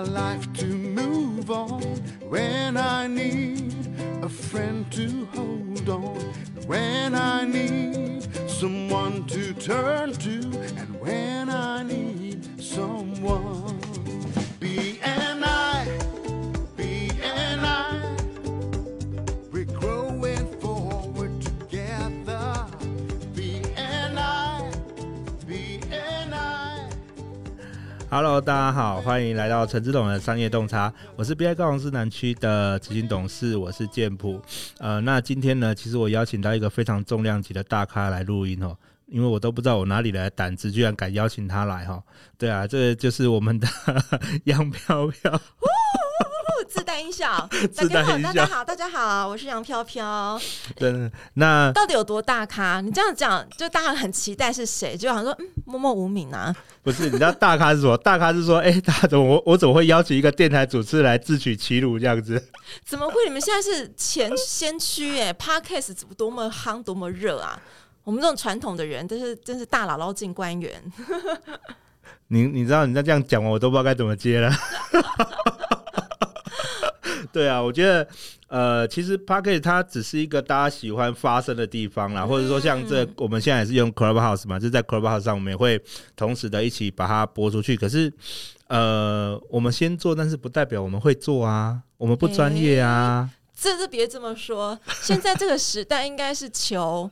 my life to move on. When I need a friend to hold on. When I need someone to turn 大家好，欢迎来到陈志董的商业洞察。我是 BI 高雄市南区的执行董事，我是建普。呃，那今天呢，其实我邀请到一个非常重量级的大咖来录音哦，因为我都不知道我哪里来的胆子，居然敢邀请他来哈。对啊，这就是我们的 杨飘飘。自带音效，自带音效大家好，大家好，大家好，我是杨飘飘。真的，那到底有多大咖？你这样讲，就大家很期待是谁？就好像说，嗯，默默无名啊。不是，你知道大咖是什么？大咖是说，哎、欸，大家怎么我我怎么会邀请一个电台主持人来自取其辱这样子？怎么会？你们现在是前先驱哎，Podcast 多么夯，多么热啊！我们这种传统的人，真是真是大姥姥进官员。你你知道，你再这样讲，我都不知道该怎么接了。对啊，我觉得，呃，其实 Pocket 它只是一个大家喜欢发声的地方啦，嗯、或者说像这我们现在也是用 Clubhouse 嘛，就在 Clubhouse 上，我们也会同时的一起把它播出去。可是，呃，我们先做，但是不代表我们会做啊，我们不专业啊。这是别这么说，现在这个时代应该是求，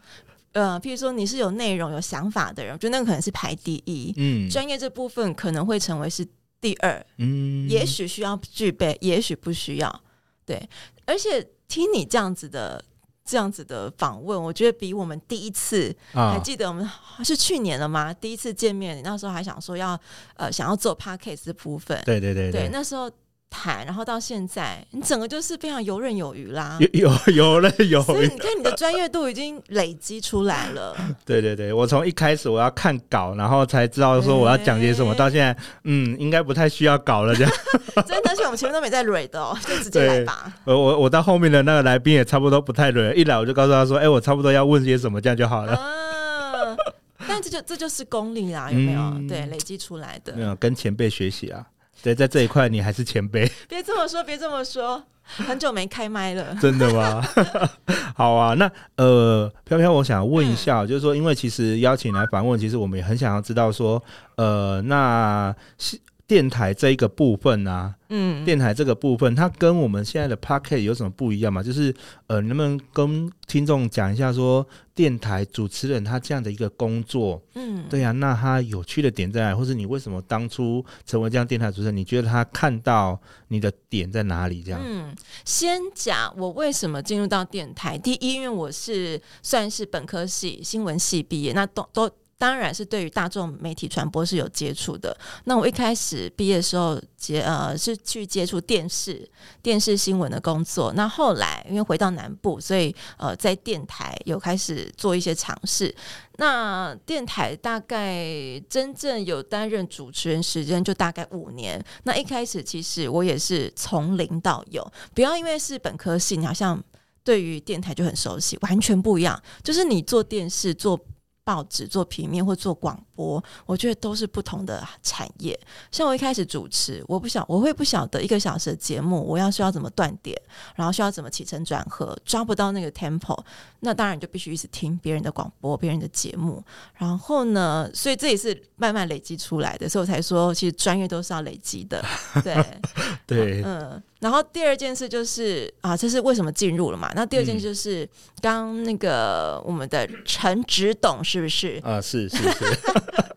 呃，譬如说你是有内容、有想法的人，我觉得那个可能是排第一，嗯，专业这部分可能会成为是第二，嗯，也许需要具备，也许不需要。对，而且听你这样子的这样子的访问，我觉得比我们第一次、哦、还记得我们是去年了吗？第一次见面，你那时候还想说要呃想要做 podcast 的部分，对对对对，对那时候。谈，然后到现在，你整个就是非常游刃有余啦，有 有有了有。所以你看，你的专业度已经累积出来了。对对对，我从一开始我要看稿，然后才知道说我要讲些什么，欸、到现在，嗯，应该不太需要稿了这样。真的，而且我们前面都没在蕊的哦，就直接来吧。我我我到后面的那个来宾也差不多不太蕊，一来我就告诉他说，哎、欸，我差不多要问些什么，这样就好了。啊、但这就这就是功力啦，有没有？嗯、对，累积出来的。没有跟前辈学习啊。对，在这一块你还是前辈。别这么说，别这么说，很久没开麦了。真的吗？好啊，那呃，飘飘，我想问一下，嗯、就是说，因为其实邀请来访问，其实我们也很想要知道说，呃，那电台这一个部分啊，嗯，电台这个部分，它跟我们现在的 Podcast 有什么不一样吗？就是呃，能不能跟听众讲一下说，电台主持人他这样的一个工作，嗯，对呀、啊，那他有趣的点在哪里？或是你为什么当初成为这样电台主持人？你觉得他看到你的点在哪里？这样，嗯，先讲我为什么进入到电台。第一，因为我是算是本科系新闻系毕业，那都都。当然是对于大众媒体传播是有接触的。那我一开始毕业的时候接呃是去接触电视电视新闻的工作。那后来因为回到南部，所以呃在电台有开始做一些尝试。那电台大概真正有担任主持人时间就大概五年。那一开始其实我也是从零到有，不要因为是本科系，你好像对于电台就很熟悉，完全不一样。就是你做电视做。报纸做平面或做广播，我觉得都是不同的产业。像我一开始主持，我不晓我会不晓得一个小时的节目，我要需要怎么断点，然后需要怎么起承转合，抓不到那个 tempo，那当然就必须一直听别人的广播、别人的节目。然后呢，所以这也是慢慢累积出来的，所以我才说，其实专业都是要累积的。对 对，嗯。然后第二件事就是啊，这是为什么进入了嘛？那第二件事就是刚、嗯、那个我们的陈执董是不是？啊，是是是。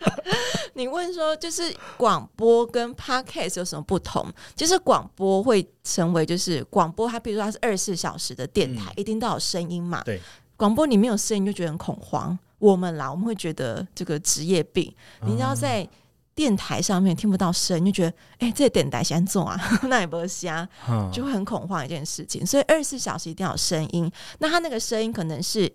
你问说，就是广播跟 Podcast 有什么不同？就是广播会成为就是广播，它比如说它是二十四小时的电台，嗯、一定都有声音嘛。对，广播你没有声音就觉得很恐慌。我们啦，我们会觉得这个职业病，你要在。电台上面听不到声，就觉得哎、欸，这电台先做啊，那也不瞎，就会很恐慌一件事情。所以二十四小时一定要有声音。那他那个声音可能是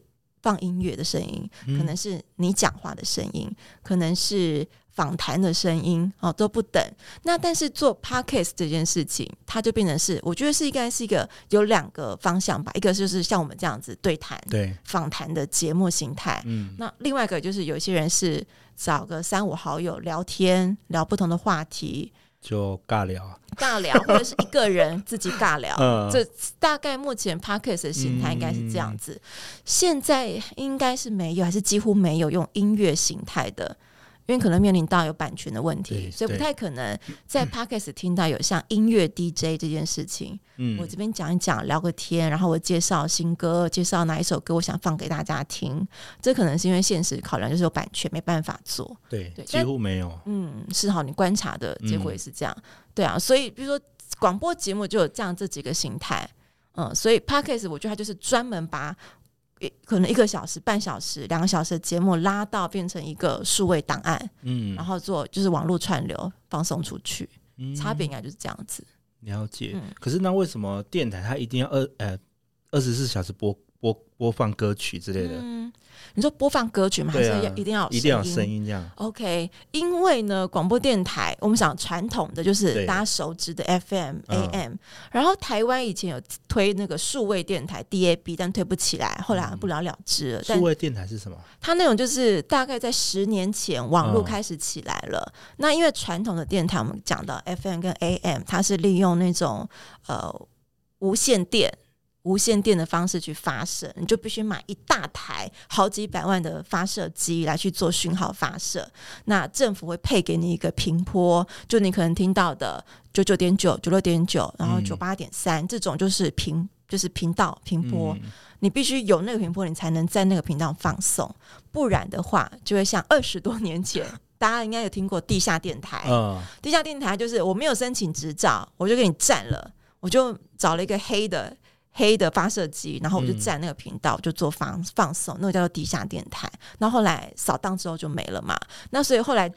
放音乐的声音，可能是你讲话的声音，可能是访谈的声音哦，都不等。那但是做 podcast 这件事情，它就变成是，我觉得是应该是一个有两个方向吧。一个就是像我们这样子对谈、对访谈的节目形态。嗯，那另外一个就是有些人是。找个三五好友聊天，聊不同的话题，就尬聊，尬聊，或者是一个人自己尬聊。嗯，这大概目前 Podcast 的形态应该是这样子。嗯、现在应该是没有，还是几乎没有用音乐形态的。因为可能面临到有版权的问题，所以不太可能在 Podcast 听到有像音乐 DJ 这件事情。嗯，我这边讲一讲，聊个天，然后我介绍新歌，介绍哪一首歌我想放给大家听。这可能是因为现实考量，就是有版权没办法做。对，对，几乎没有。嗯，是好，你观察的结果也是这样。嗯、对啊，所以比如说广播节目就有这样这几个形态。嗯，所以 Podcast 我觉得它就是专门把。可能一个小时、半小时、两个小时的节目拉到变成一个数位档案，嗯，然后做就是网络串流放送出去，嗯，差别应该就是这样子。了解。嗯，可是那为什么电台它一定要二呃二十四小时播播播放歌曲之类的？嗯你说播放歌曲吗？还是要一定要一定要声音这样？OK，因为呢，广播电台我们讲传统的就是大家熟知的 FM、AM，然后台湾以前有推那个数位电台 DAB，但推不起来，后来不了了之了。数位电台是什么？它那种就是大概在十年前网络开始起来了。那因为传统的电台，我们讲到 FM 跟 AM，它是利用那种呃无线电。无线电的方式去发射，你就必须买一大台好几百万的发射机来去做讯号发射。那政府会配给你一个频波，就你可能听到的九九点九、九六点九，然后九八点三这种就是频，就是频道频波。嗯、你必须有那个频波，你才能在那个频道放送，不然的话就会像二十多年前，大家应该有听过地下电台。嗯、地下电台就是我没有申请执照，我就给你占了，我就找了一个黑的。黑的发射机，然后我就占那个频道，嗯、就做放放送，那个叫做地下电台。然后后来扫荡之后就没了嘛。那所以后来。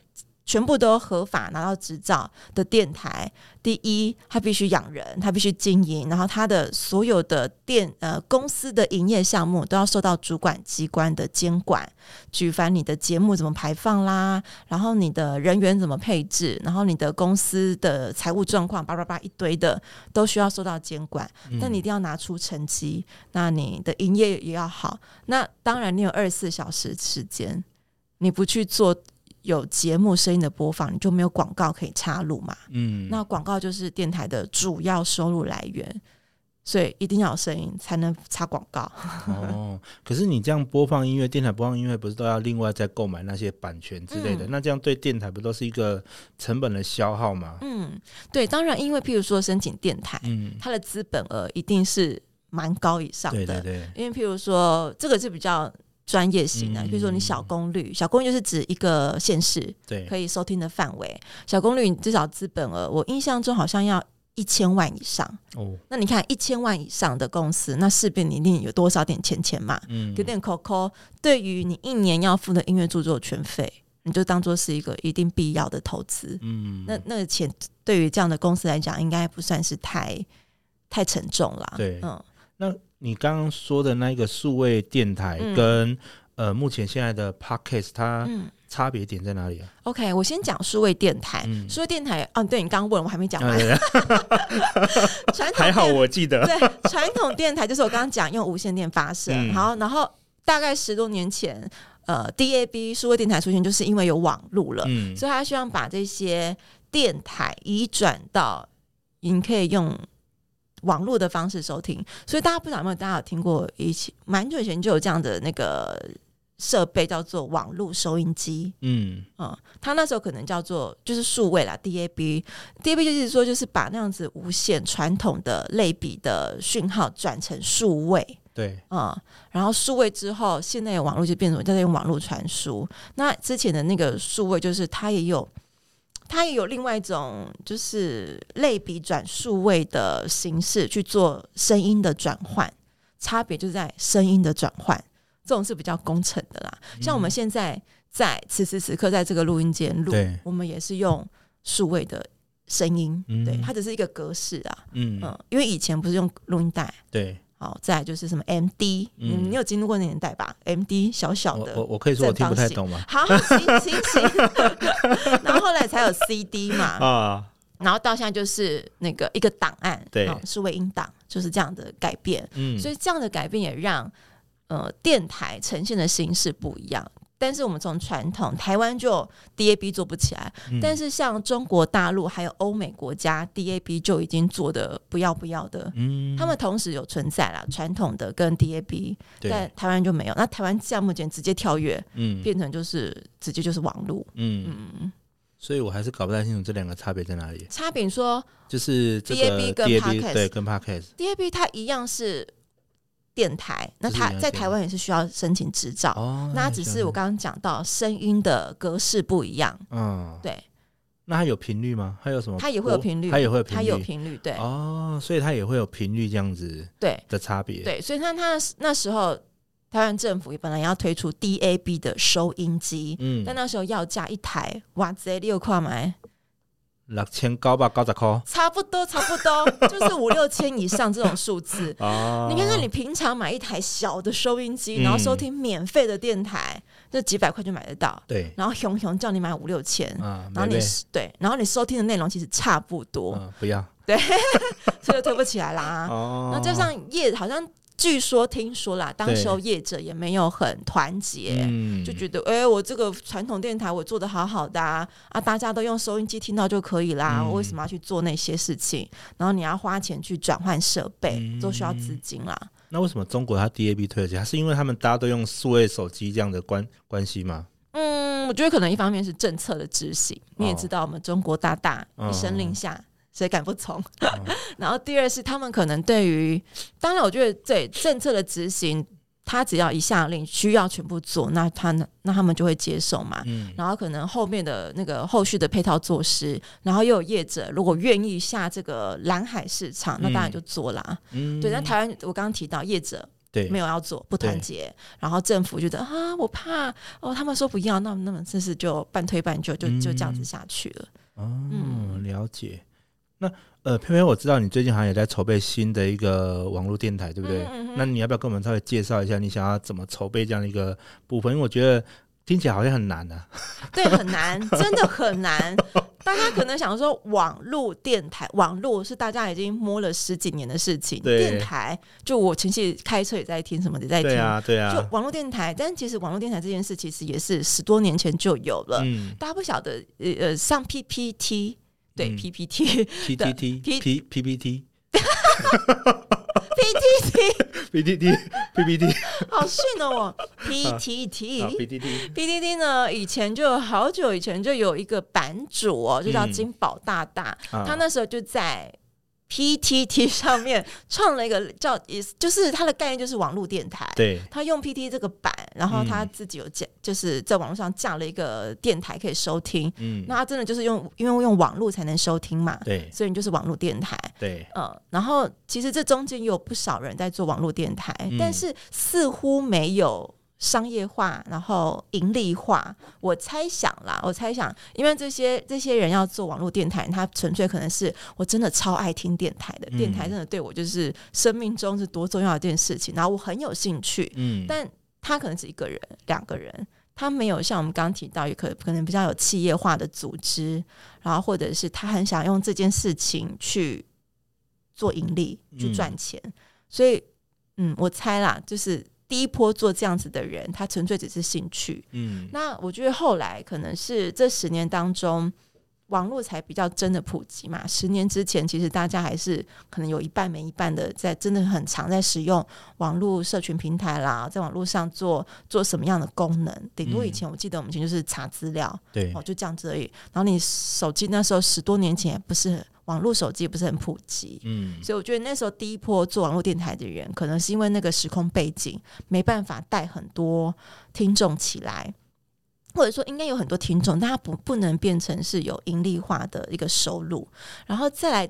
全部都合法拿到执照的电台，第一，它必须养人，它必须经营，然后它的所有的电呃公司的营业项目都要受到主管机关的监管，举凡你的节目怎么排放啦，然后你的人员怎么配置，然后你的公司的财务状况叭叭叭一堆的，都需要受到监管。嗯、但你一定要拿出成绩，那你的营业也要好。那当然，你有二十四小时时间，你不去做。有节目声音的播放，你就没有广告可以插入嘛？嗯，那广告就是电台的主要收入来源，所以一定要有声音才能插广告。哦，可是你这样播放音乐，电台播放音乐不是都要另外再购买那些版权之类的？嗯、那这样对电台不都是一个成本的消耗吗？嗯，对，当然，因为譬如说申请电台，嗯，它的资本额一定是蛮高以上的，对对对，因为譬如说这个是比较。专业型的，比如说你小功率，小功率就是指一个县市对可以收听的范围。小功率你至少资本额，我印象中好像要一千万以上。哦，那你看一千万以上的公司，那势必你一定有多少点钱钱嘛？嗯，有点扣扣。对于你一年要付的音乐著作权费，你就当做是一个一定必要的投资。嗯，那那个钱对于这样的公司来讲，应该不算是太太沉重了。对，嗯，那。你刚刚说的那个数位电台跟、嗯、呃目前现在的 Podcast 它差别点在哪里啊？OK，我先讲数位电台。数、嗯、位电台，哦、啊，对你刚刚问我还没讲完。传统还好我记得。对，传统电台就是我刚刚讲用无线电发射，嗯、好，然后大概十多年前，呃，DAB 数位电台出现，就是因为有网路了，嗯、所以他希望把这些电台移转到你可以用。网络的方式收听，所以大家不知道有没有大家有听过，以前蛮久以前就有这样的那个设备，叫做网络收音机。嗯嗯，它那时候可能叫做就是数位啦，DAB，DAB 就是说就是把那样子无线传统的类比的讯号转成数位。对，嗯，然后数位之后，现在有网络就变成叫做用网络传输。那之前的那个数位就是它也有。它也有另外一种，就是类比转数位的形式去做声音的转换，差别就在声音的转换，这种是比较工程的啦。嗯、像我们现在在此时此刻在这个录音间录，我们也是用数位的声音，嗯、对，它只是一个格式啊，嗯。嗯，因为以前不是用录音带，对。好，再来就是什么 MD，嗯，你有经历过那年代吧？MD 小小的，我我可以说我听不太懂吗？好，行行行。然后后来才有 CD 嘛，啊，然后到现在就是那个一个档案，对，数位音档，就是这样的改变。嗯，所以这样的改变也让呃电台呈现的形式不一样。但是我们从传统台湾就 DAB 做不起来，嗯、但是像中国大陆还有欧美国家 DAB 就已经做的不要不要的，嗯，他们同时有存在啦，传统的跟 DAB，对。但台湾就没有。那台湾项目间直接跳跃，嗯，变成就是直接就是网络，嗯。嗯，所以我还是搞不太清楚这两个差别在哪里。差别说就是 DAB 跟 Podcast，对，跟 Podcast，DAB 它一样是。电台，那它在台湾也是需要申请执照，哦、那只是我刚刚讲到声音的格式不一样，嗯，对。那它有频率吗？它有什么？它也会有频率，它也会有频率，它有频率，对。哦，所以它也会有频率这样子，对的差别，对。所以它它那时候台湾政府本来要推出 DAB 的收音机，嗯，但那时候要价一台，哇塞，六块买。六千九百九十块，差不多，差不多，就是五六千以上这种数字。哦，你看看，你平常买一台小的收音机，然后收听免费的电台，这几百块就买得到。对，然后熊熊叫你买五六千，然后你对，然后你收听的内容其实差不多。不要，对，这就推不起来啦。哦，那加上业好像。据说听说啦，当时候业者也没有很团结，嗯、就觉得哎、欸，我这个传统电台我做的好好的啊，啊，大家都用收音机听到就可以啦，嗯、我为什么要去做那些事情？然后你要花钱去转换设备，都需要资金啦。那为什么中国它 DAB 推得起来？是因为他们大家都用数位手机这样的关关系吗？嗯，我觉得可能一方面是政策的执行，你也知道，我们中国大大一声令下。哦谁敢不从？然后第二是他们可能对于，当然我觉得对政策的执行，他只要一下令需要全部做，那他那他们就会接受嘛。嗯、然后可能后面的那个后续的配套措施，然后又有业者如果愿意下这个蓝海市场，那当然就做啦。嗯、对，那台湾我刚刚提到业者对没有要做不团结，然后政府觉得啊我怕哦，他们说不要，那那么这是就半推半就就就这样子下去了。嗯，嗯了解。那呃，偏偏，我知道你最近好像也在筹备新的一个网络电台，对不对？嗯嗯，那你要不要跟我们稍微介绍一下，你想要怎么筹备这样的一个部分？因为我觉得听起来好像很难呢、啊。对，很难，真的很难。大家可能想说，网络电台，网络是大家已经摸了十几年的事情。电台，就我前期开车也在听，什么也在听。对啊，对啊。就网络电台，但其实网络电台这件事，其实也是十多年前就有了。嗯。大家不晓得，呃呃，上 PPT。对 PPT PPT P PPT PPT PPT PPT 好逊哦，PPT，PPT，PPT 呢？以前就好久以前就有一个版主哦，就叫金宝大大，他那时候就在。PTT 上面创了一个叫，也就是它的概念就是网络电台。对，他用 PTT 这个版，然后他自己有架，就是在网络上架了一个电台可以收听。嗯，那他真的就是用，因为用网络才能收听嘛。对，所以你就是网络电台。对，嗯，然后其实这中间有不少人在做网络电台，嗯、但是似乎没有。商业化，然后盈利化，我猜想啦，我猜想，因为这些这些人要做网络电台，他纯粹可能是我真的超爱听电台的，嗯、电台真的对我就是生命中是多重要的一件事情，然后我很有兴趣，嗯，但他可能是一个人、两个人，他没有像我们刚刚提到，也可可能比较有企业化的组织，然后或者是他很想用这件事情去做盈利、去赚钱，嗯、所以，嗯，我猜啦，就是。第一波做这样子的人，他纯粹只是兴趣。嗯，那我觉得后来可能是这十年当中，网络才比较真的普及嘛。十年之前，其实大家还是可能有一半没一半的在真的很常在使用网络社群平台啦，在网络上做做什么样的功能？顶多以前我记得我们以前就是查资料，对，哦，就这样子而已。然后你手机那时候十多年前也不是。网络手机不是很普及，嗯，所以我觉得那时候第一波做网络电台的人，可能是因为那个时空背景没办法带很多听众起来，或者说应该有很多听众，但他不不能变成是有盈利化的一个收入，然后再来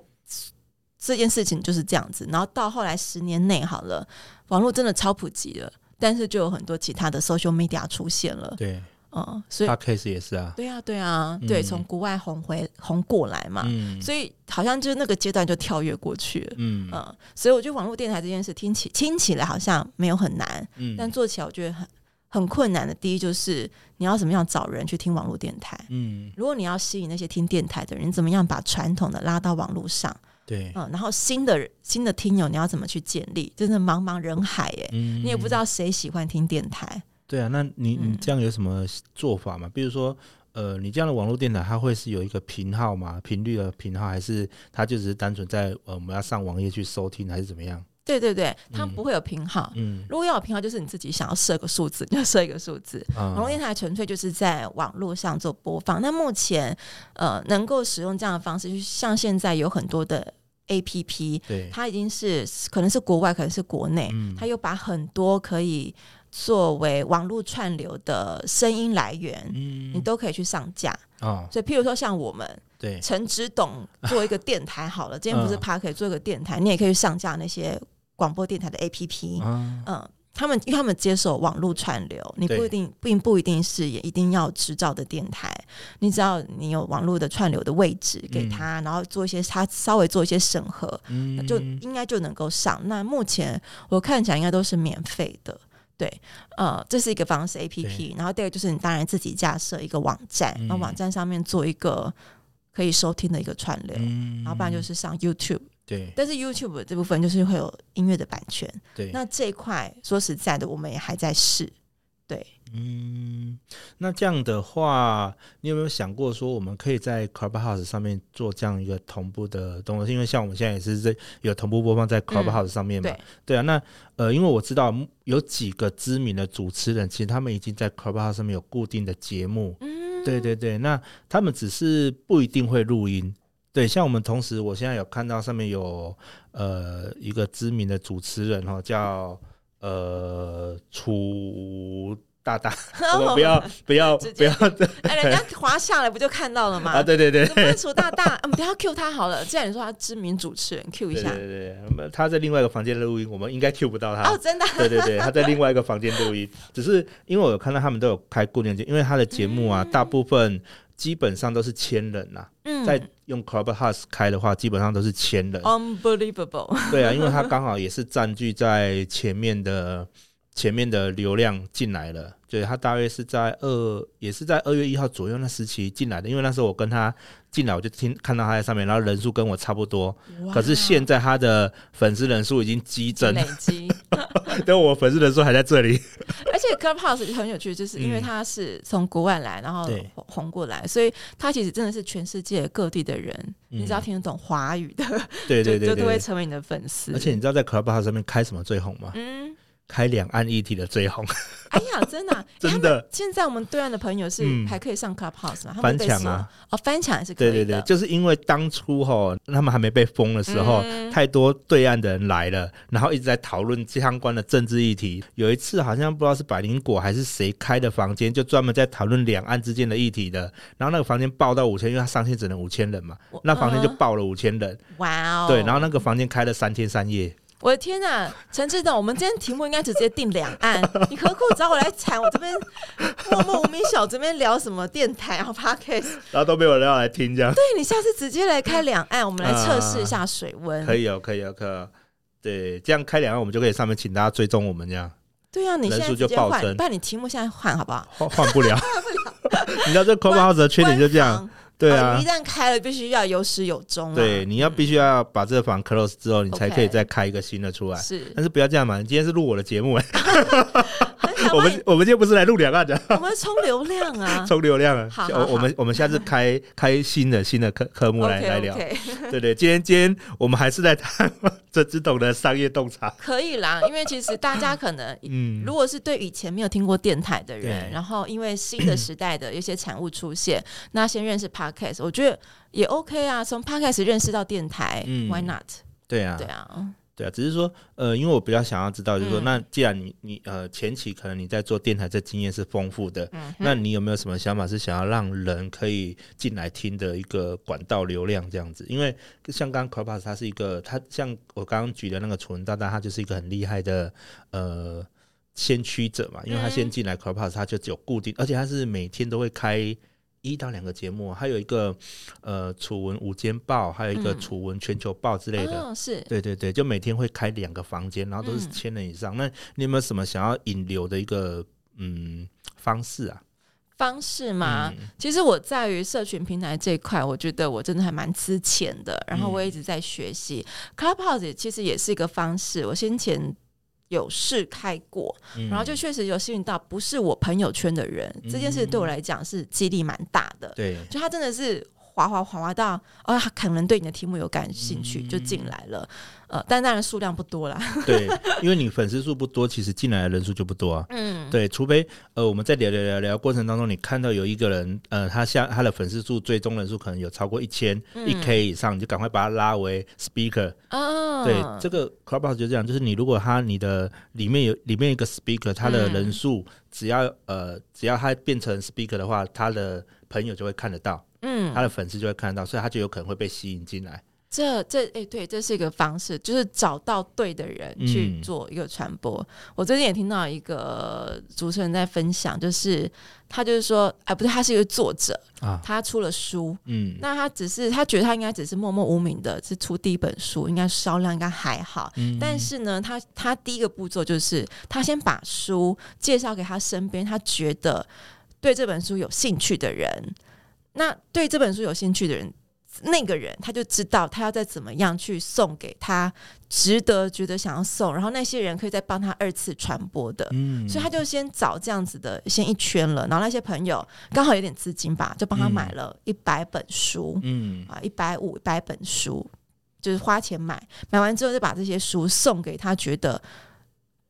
这件事情就是这样子，然后到后来十年内好了，网络真的超普及了，但是就有很多其他的 social media 出现了，对。嗯，所以他 case 也是啊，对啊，对啊，嗯、对，从国外红回红过来嘛，嗯、所以好像就是那个阶段就跳跃过去了，嗯。嗯，所以我觉得网络电台这件事听起听起来好像没有很难，嗯，但做起来我觉得很很困难的。第一就是你要怎么样找人去听网络电台，嗯，如果你要吸引那些听电台的人，你怎么样把传统的拉到网络上，对，嗯，然后新的新的听友你要怎么去建立？真的茫茫人海，哎，嗯、你也不知道谁喜欢听电台。对啊，那你你这样有什么做法吗？嗯、比如说，呃，你这样的网络电台，它会是有一个频号吗？频率的频号，还是它就只是单纯在呃我们要上网页去收听，还是怎么样？对对对，它不会有频号。嗯，如果要有频号，就是你自己想要设个数字，你 就设一个数字。嗯、网络电台纯粹就是在网络上做播放。那目前呃，能够使用这样的方式，就像现在有很多的 APP，对，它已经是可能是国外，可能是国内，嗯、它又把很多可以作为网络串流的声音来源，嗯，你都可以去上架。哦，所以譬如说像我们，对，陈执董做一个电台好了，今天不是 Park 可以做一个电台，你也可以去上架那些。广播电台的 APP，嗯，嗯，他们因为他们接受网络串流，你不一定并不一定是也一定要执照的电台，你只要你有网络的串流的位置给他，嗯、然后做一些他稍微做一些审核，嗯，就应该就能够上。那目前我看起来应该都是免费的，对，呃，这是一个方式 APP，然后第二个就是你当然自己架设一个网站，然后网站上面做一个可以收听的一个串流，嗯、然后不然就是上 YouTube。对，但是 YouTube 这部分就是会有音乐的版权。对，那这一块说实在的，我们也还在试。对，嗯，那这样的话，你有没有想过说，我们可以在 Clubhouse 上面做这样一个同步的动作？因为像我们现在也是在有同步播放在 Clubhouse 上面嘛。嗯、对，对啊，那呃，因为我知道有几个知名的主持人，其实他们已经在 Clubhouse 上面有固定的节目。嗯，对对对，那他们只是不一定会录音。对，像我们同时，我现在有看到上面有呃一个知名的主持人哈，叫呃楚大大，我们不要不要不要，哎，人家滑下来不就看到了吗？啊，对对对，楚大大，我 们不要 Q 他好了。既然你说他知名主持人，Q 一下。对对对，他在另外一个房间录音，我们应该 Q 不到他。哦，真的？对对对，他在另外一个房间录音，只是因为我有看到他们都有开固定节，因为他的节目啊，大部分。基本上都是千人呐，嗯、在用 Clubhouse 开的话，基本上都是千人。Unbelievable。对啊，因为它刚好也是占据在前面的前面的流量进来了。对，他大约是在二，也是在二月一号左右那时期进来的。因为那时候我跟他进来，我就听看到他在上面，然后人数跟我差不多。可是现在他的粉丝人数已经激增，累积。但我粉丝人数还在这里。而且 Clubhouse 很有趣，就是因为他是从国外来，然后红过来，嗯、所以他其实真的是全世界各地的人，嗯、你只要听得懂华语的，对对对，就都会成为你的粉丝。而且你知道在 Clubhouse 上面开什么最红吗？嗯。开两岸议题的最红，哎呀，真的、啊、真的！现在我们对岸的朋友是还可以上 Clubhouse 吗？翻墙啊！哦，翻墙还是可以的。对对对，就是因为当初哈，他们还没被封的时候，嗯、太多对岸的人来了，然后一直在讨论相关的政治议题。有一次好像不知道是百灵果还是谁开的房间，就专门在讨论两岸之间的议题的。然后那个房间爆到五千，因为他上限只能五千人嘛，那房间就爆了五千人。哇哦！对，然后那个房间开了三天三夜。我的天呐，陈志董，我们今天题目应该直接定两岸，你何苦找我来缠？我这边默默无名小这边聊什么电台然后 Podcast，然后都没有人要来听这样。对，你下次直接来开两岸，我们来测试一下水温。可以哦，可以哦，可以哦。对，这样开两岸，我们就可以上面请大家追踪我们这样。对啊，你现在直接换，不然你题目现在换好不好？换换不了，换不了。你知道这 Clubhouse 的缺点就这样。对一旦开了，必须要有始有终、啊。对，你要必须要把这个房 close 之后，你才可以再开一个新的出来。是，但是不要这样嘛，你今天是录我的节目哎。我们我们今天不是来录两岸的，我们充流量啊，充流量啊。好，好，好，我们我们下次开开新的新的科科目来 okay, okay 来聊。对对，今天今天我们还是在谈这只懂的商业洞察。可以啦，因为其实大家可能，嗯，如果是对以前没有听过电台的人，然后因为新的时代的一些产物出现，那先认识 Podcast，我觉得也 OK 啊。从 Podcast 认识到电台，嗯，Why not？对啊，对啊。对啊，只是说，呃，因为我比较想要知道，就是说，嗯、那既然你你呃前期可能你在做电台，这经验是丰富的，嗯、那你有没有什么想法是想要让人可以进来听的一个管道流量这样子？因为像刚刚 Clubhouse 它是一个，它像我刚刚举的那个楚文大大，他就是一个很厉害的呃先驱者嘛，因为他先进来 Clubhouse，他就只有固定，而且他是每天都会开。一到两个节目，还有一个呃楚文午间报，还有一个楚文全球报之类的，嗯哦、是对对对，就每天会开两个房间，然后都是千人以上。嗯、那你有没有什么想要引流的一个嗯方式啊？方式吗？嗯、其实我在于社群平台这一块，我觉得我真的还蛮吃钱的，然后我一直在学习。嗯、Clubhouse 其实也是一个方式，我先前。有试开过，嗯、然后就确实有吸引到不是我朋友圈的人，嗯、这件事对我来讲是激励蛮大的。对，就他真的是。滑滑滑滑到哦，他可能对你的题目有感兴趣，嗯、就进来了。呃，但当然数量不多啦。对，因为你粉丝数不多，其实进来的人数就不多啊。嗯，对，除非呃，我们在聊聊聊聊过程当中，你看到有一个人，呃，他像他的粉丝数最终人数可能有超过一千一 K 以上，你就赶快把他拉为 speaker。哦，对，这个 Clubhouse 就这样，就是你如果他你的里面有里面一个 speaker，他的人数只要、嗯、呃只要他变成 speaker 的话，他的朋友就会看得到。嗯，他的粉丝就会看得到，所以他就有可能会被吸引进来。这这哎、欸，对，这是一个方式，就是找到对的人去做一个传播。嗯、我最近也听到一个主持人在分享，就是他就是说，哎，不对，他是一个作者啊，他出了书，嗯，那他只是他觉得他应该只是默默无名的，是出第一本书，应该销量应该还好。嗯、但是呢，他他第一个步骤就是他先把书介绍给他身边他觉得对这本书有兴趣的人。那对这本书有兴趣的人，那个人他就知道他要再怎么样去送给他值得觉得想要送，然后那些人可以再帮他二次传播的，嗯，所以他就先找这样子的先一圈了，然后那些朋友刚好有点资金吧，就帮他买了一百本书，嗯。啊，一百五一百本书，就是花钱买，买完之后就把这些书送给他觉得。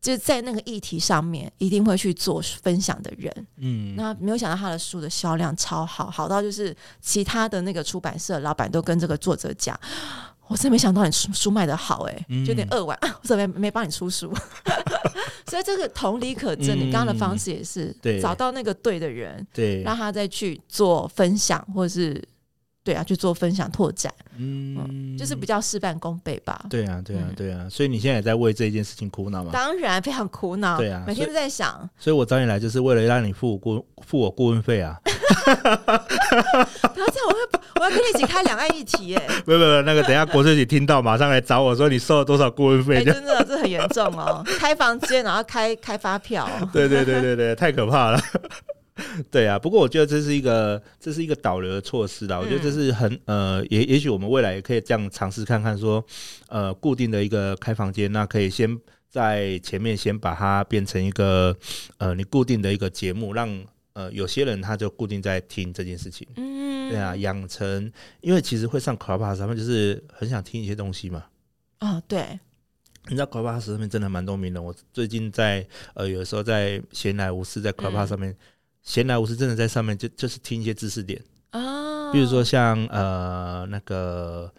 就是在那个议题上面一定会去做分享的人，嗯，那没有想到他的书的销量超好，好到就是其他的那个出版社老板都跟这个作者讲，我真没想到你书书卖的好，欸，哎，就有点扼腕，我怎么没没帮你出书？所以这个同理可证，你刚刚的方式也是找到那个对的人，对，让他再去做分享或者是。对啊，去做分享拓展，嗯，嗯，就是比较事半功倍吧。对啊，对啊，对啊，所以你现在也在为这件事情苦恼吗？当然非常苦恼，对啊，每天都在想。所以，所以我找你来就是为了让你付我顾付我顾问费啊。不要这样，我会我要跟你一起开两岸议题耶。不不不，那个等一下国税局听到马上来找我说你收了多少顾问费？欸、真的这很严重哦，开房间然后开开发票。对对对对对，太可怕了。对啊，不过我觉得这是一个这是一个导流的措施啦。我觉得这是很呃，也也许我们未来也可以这样尝试看看，说呃，固定的一个开房间，那可以先在前面先把它变成一个呃，你固定的一个节目，让呃有些人他就固定在听这件事情。嗯，对啊，养成，因为其实会上 Clubhouse 上面就是很想听一些东西嘛。哦，对，你知道 Clubhouse 上面真的蛮多名人。我最近在呃，有时候在闲来无事在 Clubhouse 上面。嗯闲来无事，真的在上面就就是听一些知识点啊，比如说像呃那个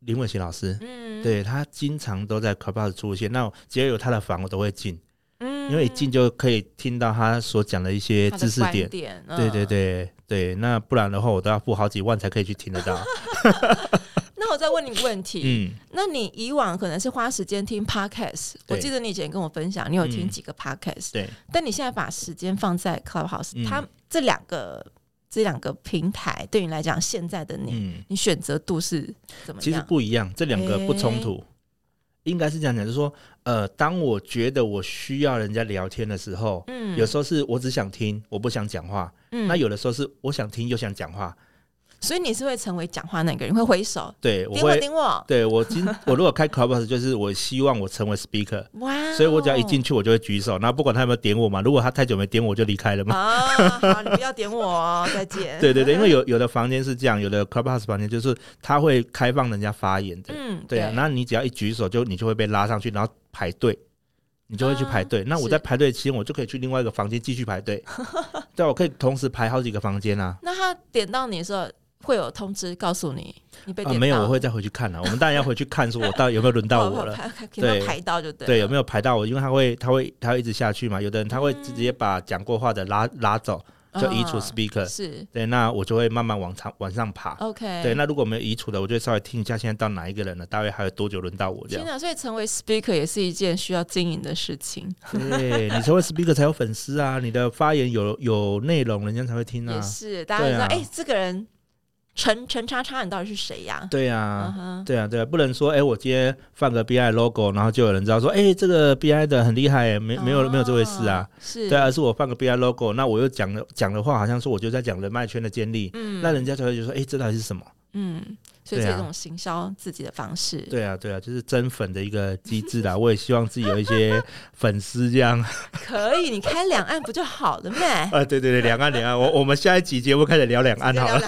林伟贤老师，嗯，对他经常都在 Clubhouse 出现，那只要有他的房我都会进，嗯，因为一进就可以听到他所讲的一些知识点，点嗯、对对对对，那不然的话我都要付好几万才可以去听得到。那我再问你个问题，嗯，那你以往可能是花时间听 podcast，我记得你以前跟我分享，你有听几个 podcast，、嗯、对，但你现在把时间放在 Clubhouse，、嗯、它这两个这两个平台对你来讲，现在的你，嗯、你选择度是怎么样？其实不一样，这两个不冲突，欸、应该是这样讲，就是说，呃，当我觉得我需要人家聊天的时候，嗯，有时候是我只想听，我不想讲话，嗯，那有的时候是我想听又想讲话。所以你是会成为讲话那个人，会挥手，对，我点我点我，对我今我如果开 Clubhouse 就是我希望我成为 speaker，哇所以我只要一进去我就会举手，然后不管他有没有点我嘛，如果他太久没点我就离开了嘛。啊，好，你不要点我哦，再见。对对对，因为有有的房间是这样，有的 Clubhouse 房间就是他会开放人家发言的，嗯，对啊，那你只要一举手就你就会被拉上去，然后排队，你就会去排队。啊、那我在排队期间，我就可以去另外一个房间继续排队，对，我可以同时排好几个房间啊。那他点到你的时候。会有通知告诉你，你被啊、没有？我会再回去看了。我们当然要回去看，说我到有没有轮到我了？对，排到就对。对，有没有排到我？因为他会，他会，他会一直下去嘛。有的人他会直接把讲过话的拉拉走，就移除 speaker、哦。是对，那我就会慢慢往上往上爬。OK，对，那如果没有移除的，我就稍微听一下现在到哪一个人了，大约还有多久轮到我这样。天哪，所以成为 speaker 也是一件需要经营的事情。对，你成为 speaker 才有粉丝啊，你的发言有有内容，人家才会听啊。也是，大家知道，哎、啊欸，这个人。陈陈叉叉，你到底是谁呀？对呀，对呀，对呀，不能说哎，我今天放个 BI logo，然后就有人知道说，哎，这个 BI 的很厉害，没没有没有这回事啊？是对，而是我放个 BI logo，那我又讲的讲的话，好像说我就在讲人脉圈的建立，嗯，那人家就会就说，哎，这到底是什么？嗯，所以这种行销自己的方式。对啊，对啊，就是增粉的一个机制啦。我也希望自己有一些 粉丝这样。可以，你开两岸不就好了咩？啊，对对对，两岸两岸，我我们下一集节目开始聊两岸好了。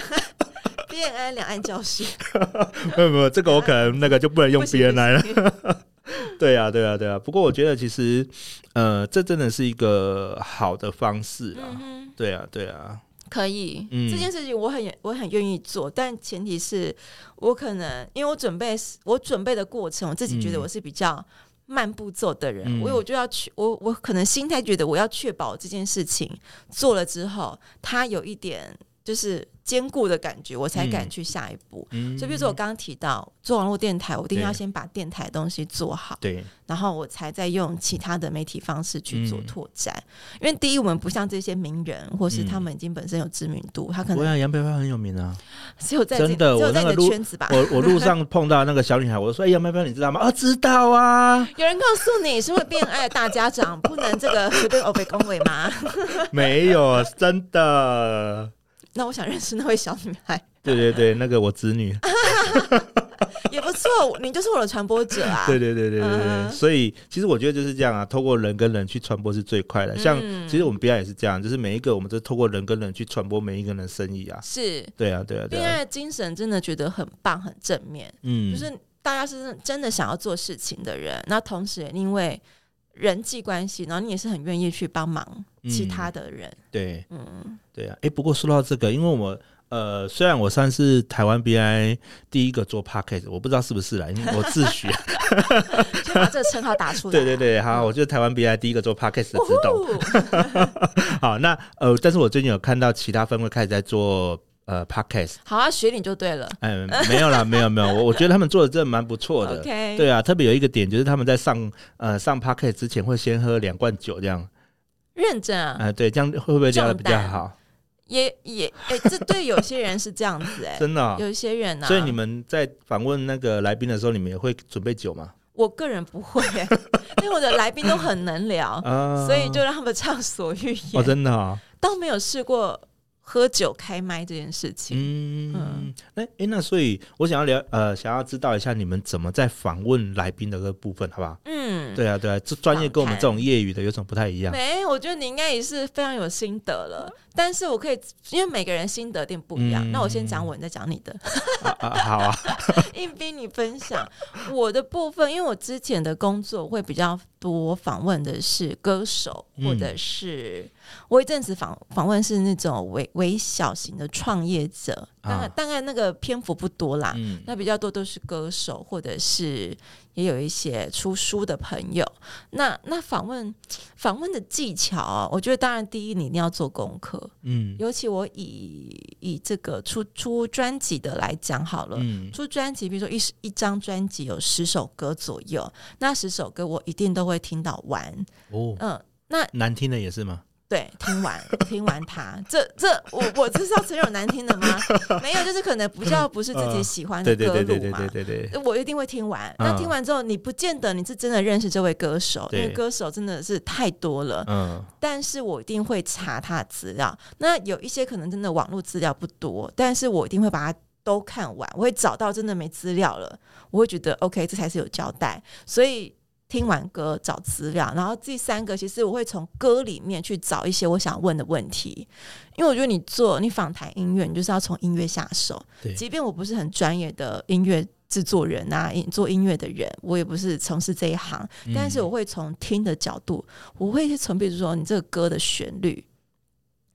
BNI 两岸教室。没有没有，这个我可能那个就不能用别人来了。对啊，对啊，对啊。不过我觉得其实，呃，这真的是一个好的方式啊。嗯、对啊，对啊。可以，嗯、这件事情我很我很愿意做，但前提是我可能因为我准备我准备的过程，我自己觉得我是比较慢步骤的人，嗯、我我就要去我我可能心态觉得我要确保这件事情做了之后，它有一点就是。坚固的感觉，我才敢去下一步。嗯、所以，比如说我刚刚提到做网络电台，我一定要先把电台的东西做好，对，然后我才再用其他的媒体方式去做拓展。嗯、因为第一，我们不像这些名人，或是他们已经本身有知名度，他可能。我想杨佩佩很有名啊，只有在真的，只有在你的圈子吧。我我路上碰到那个小女孩，我说：“哎，杨佩佩，你知道吗？”啊，知道啊。有人告诉你是会变爱的大家长，不能这个随便欧北恭维吗？没有，真的。那我想认识那位小女孩。对对对，那个我侄女 也不错，你就是我的传播者啊。对对对对对对，嗯、所以其实我觉得就是这样啊，透过人跟人去传播是最快的。像其实我们 BNI 也是这样，就是每一个我们都透过人跟人去传播每一个人的生意啊。是，对啊对啊对啊。BNI 精神真的觉得很棒，很正面。嗯，就是大家是真的想要做事情的人，那同时也因为。人际关系，然后你也是很愿意去帮忙其他的人。嗯、对，嗯，对啊。哎，不过说到这个，因为我呃，虽然我算是台湾 BNI 第一个做 Podcast，我不知道是不是啦，因为 我自诩，就把这个称号打出来。对对对，好，我就是台湾 BNI 第一个做 Podcast 的指导。好，那呃，但是我最近有看到其他分会开始在做。呃，Podcast 好啊，学你就对了。嗯，没有啦，没有没有，我我觉得他们做的真的蛮不错的。OK，对啊，特别有一个点就是他们在上呃上 Podcast 之前会先喝两罐酒，这样。认真啊？呃，对，这样会不会聊的比较好？也也，哎，这对有些人是这样子哎，真的、哦，有一些人啊。所以你们在访问那个来宾的时候，你们也会准备酒吗？我个人不会，因为我的来宾都很能聊，啊、所以就让他们畅所欲言。哦，真的啊、哦，倒没有试过。喝酒开麦这件事情，嗯，哎哎、嗯，那所以我想要聊，呃，想要知道一下你们怎么在访问来宾的这个部分，好不好？嗯，对啊，对啊，这专业跟我们这种业余的有什么不太一样？没，我觉得你应该也是非常有心得了。但是我可以，因为每个人心得点不一样。嗯、那我先讲我，你再讲你的。啊啊、好啊，硬逼你分享我的部分，因为我之前的工作会比较多访问的是歌手，嗯、或者是我一阵子访访问是那种微微小型的创业者，大概、啊、大概那个篇幅不多啦。嗯、那比较多都是歌手，或者是。也有一些出书的朋友，那那访问访问的技巧啊，我觉得当然第一你一定要做功课，嗯，尤其我以以这个出出专辑的来讲好了，嗯，出专辑，比如说一一张专辑有十首歌左右，那十首歌我一定都会听到完，哦，嗯，那难听的也是吗？对，听完 听完他，这这我我这是要承认有难听的吗？没有，就是可能比较不是自己喜欢的歌路嘛。对对对对对对对，我一定会听完。那听完之后，你不见得你是真的认识这位歌手，因为歌手真的是太多了。嗯。但是我一定会查他的资料。那有一些可能真的网络资料不多，但是我一定会把它都看完。我会找到真的没资料了，我会觉得 OK，这才是有交代。所以。听完歌找资料，然后第三个，其实我会从歌里面去找一些我想问的问题，因为我觉得你做你访谈音乐，你就是要从音乐下手。对，即便我不是很专业的音乐制作人啊，做音乐的人，我也不是从事这一行，嗯、但是我会从听的角度，我会从比如说你这个歌的旋律。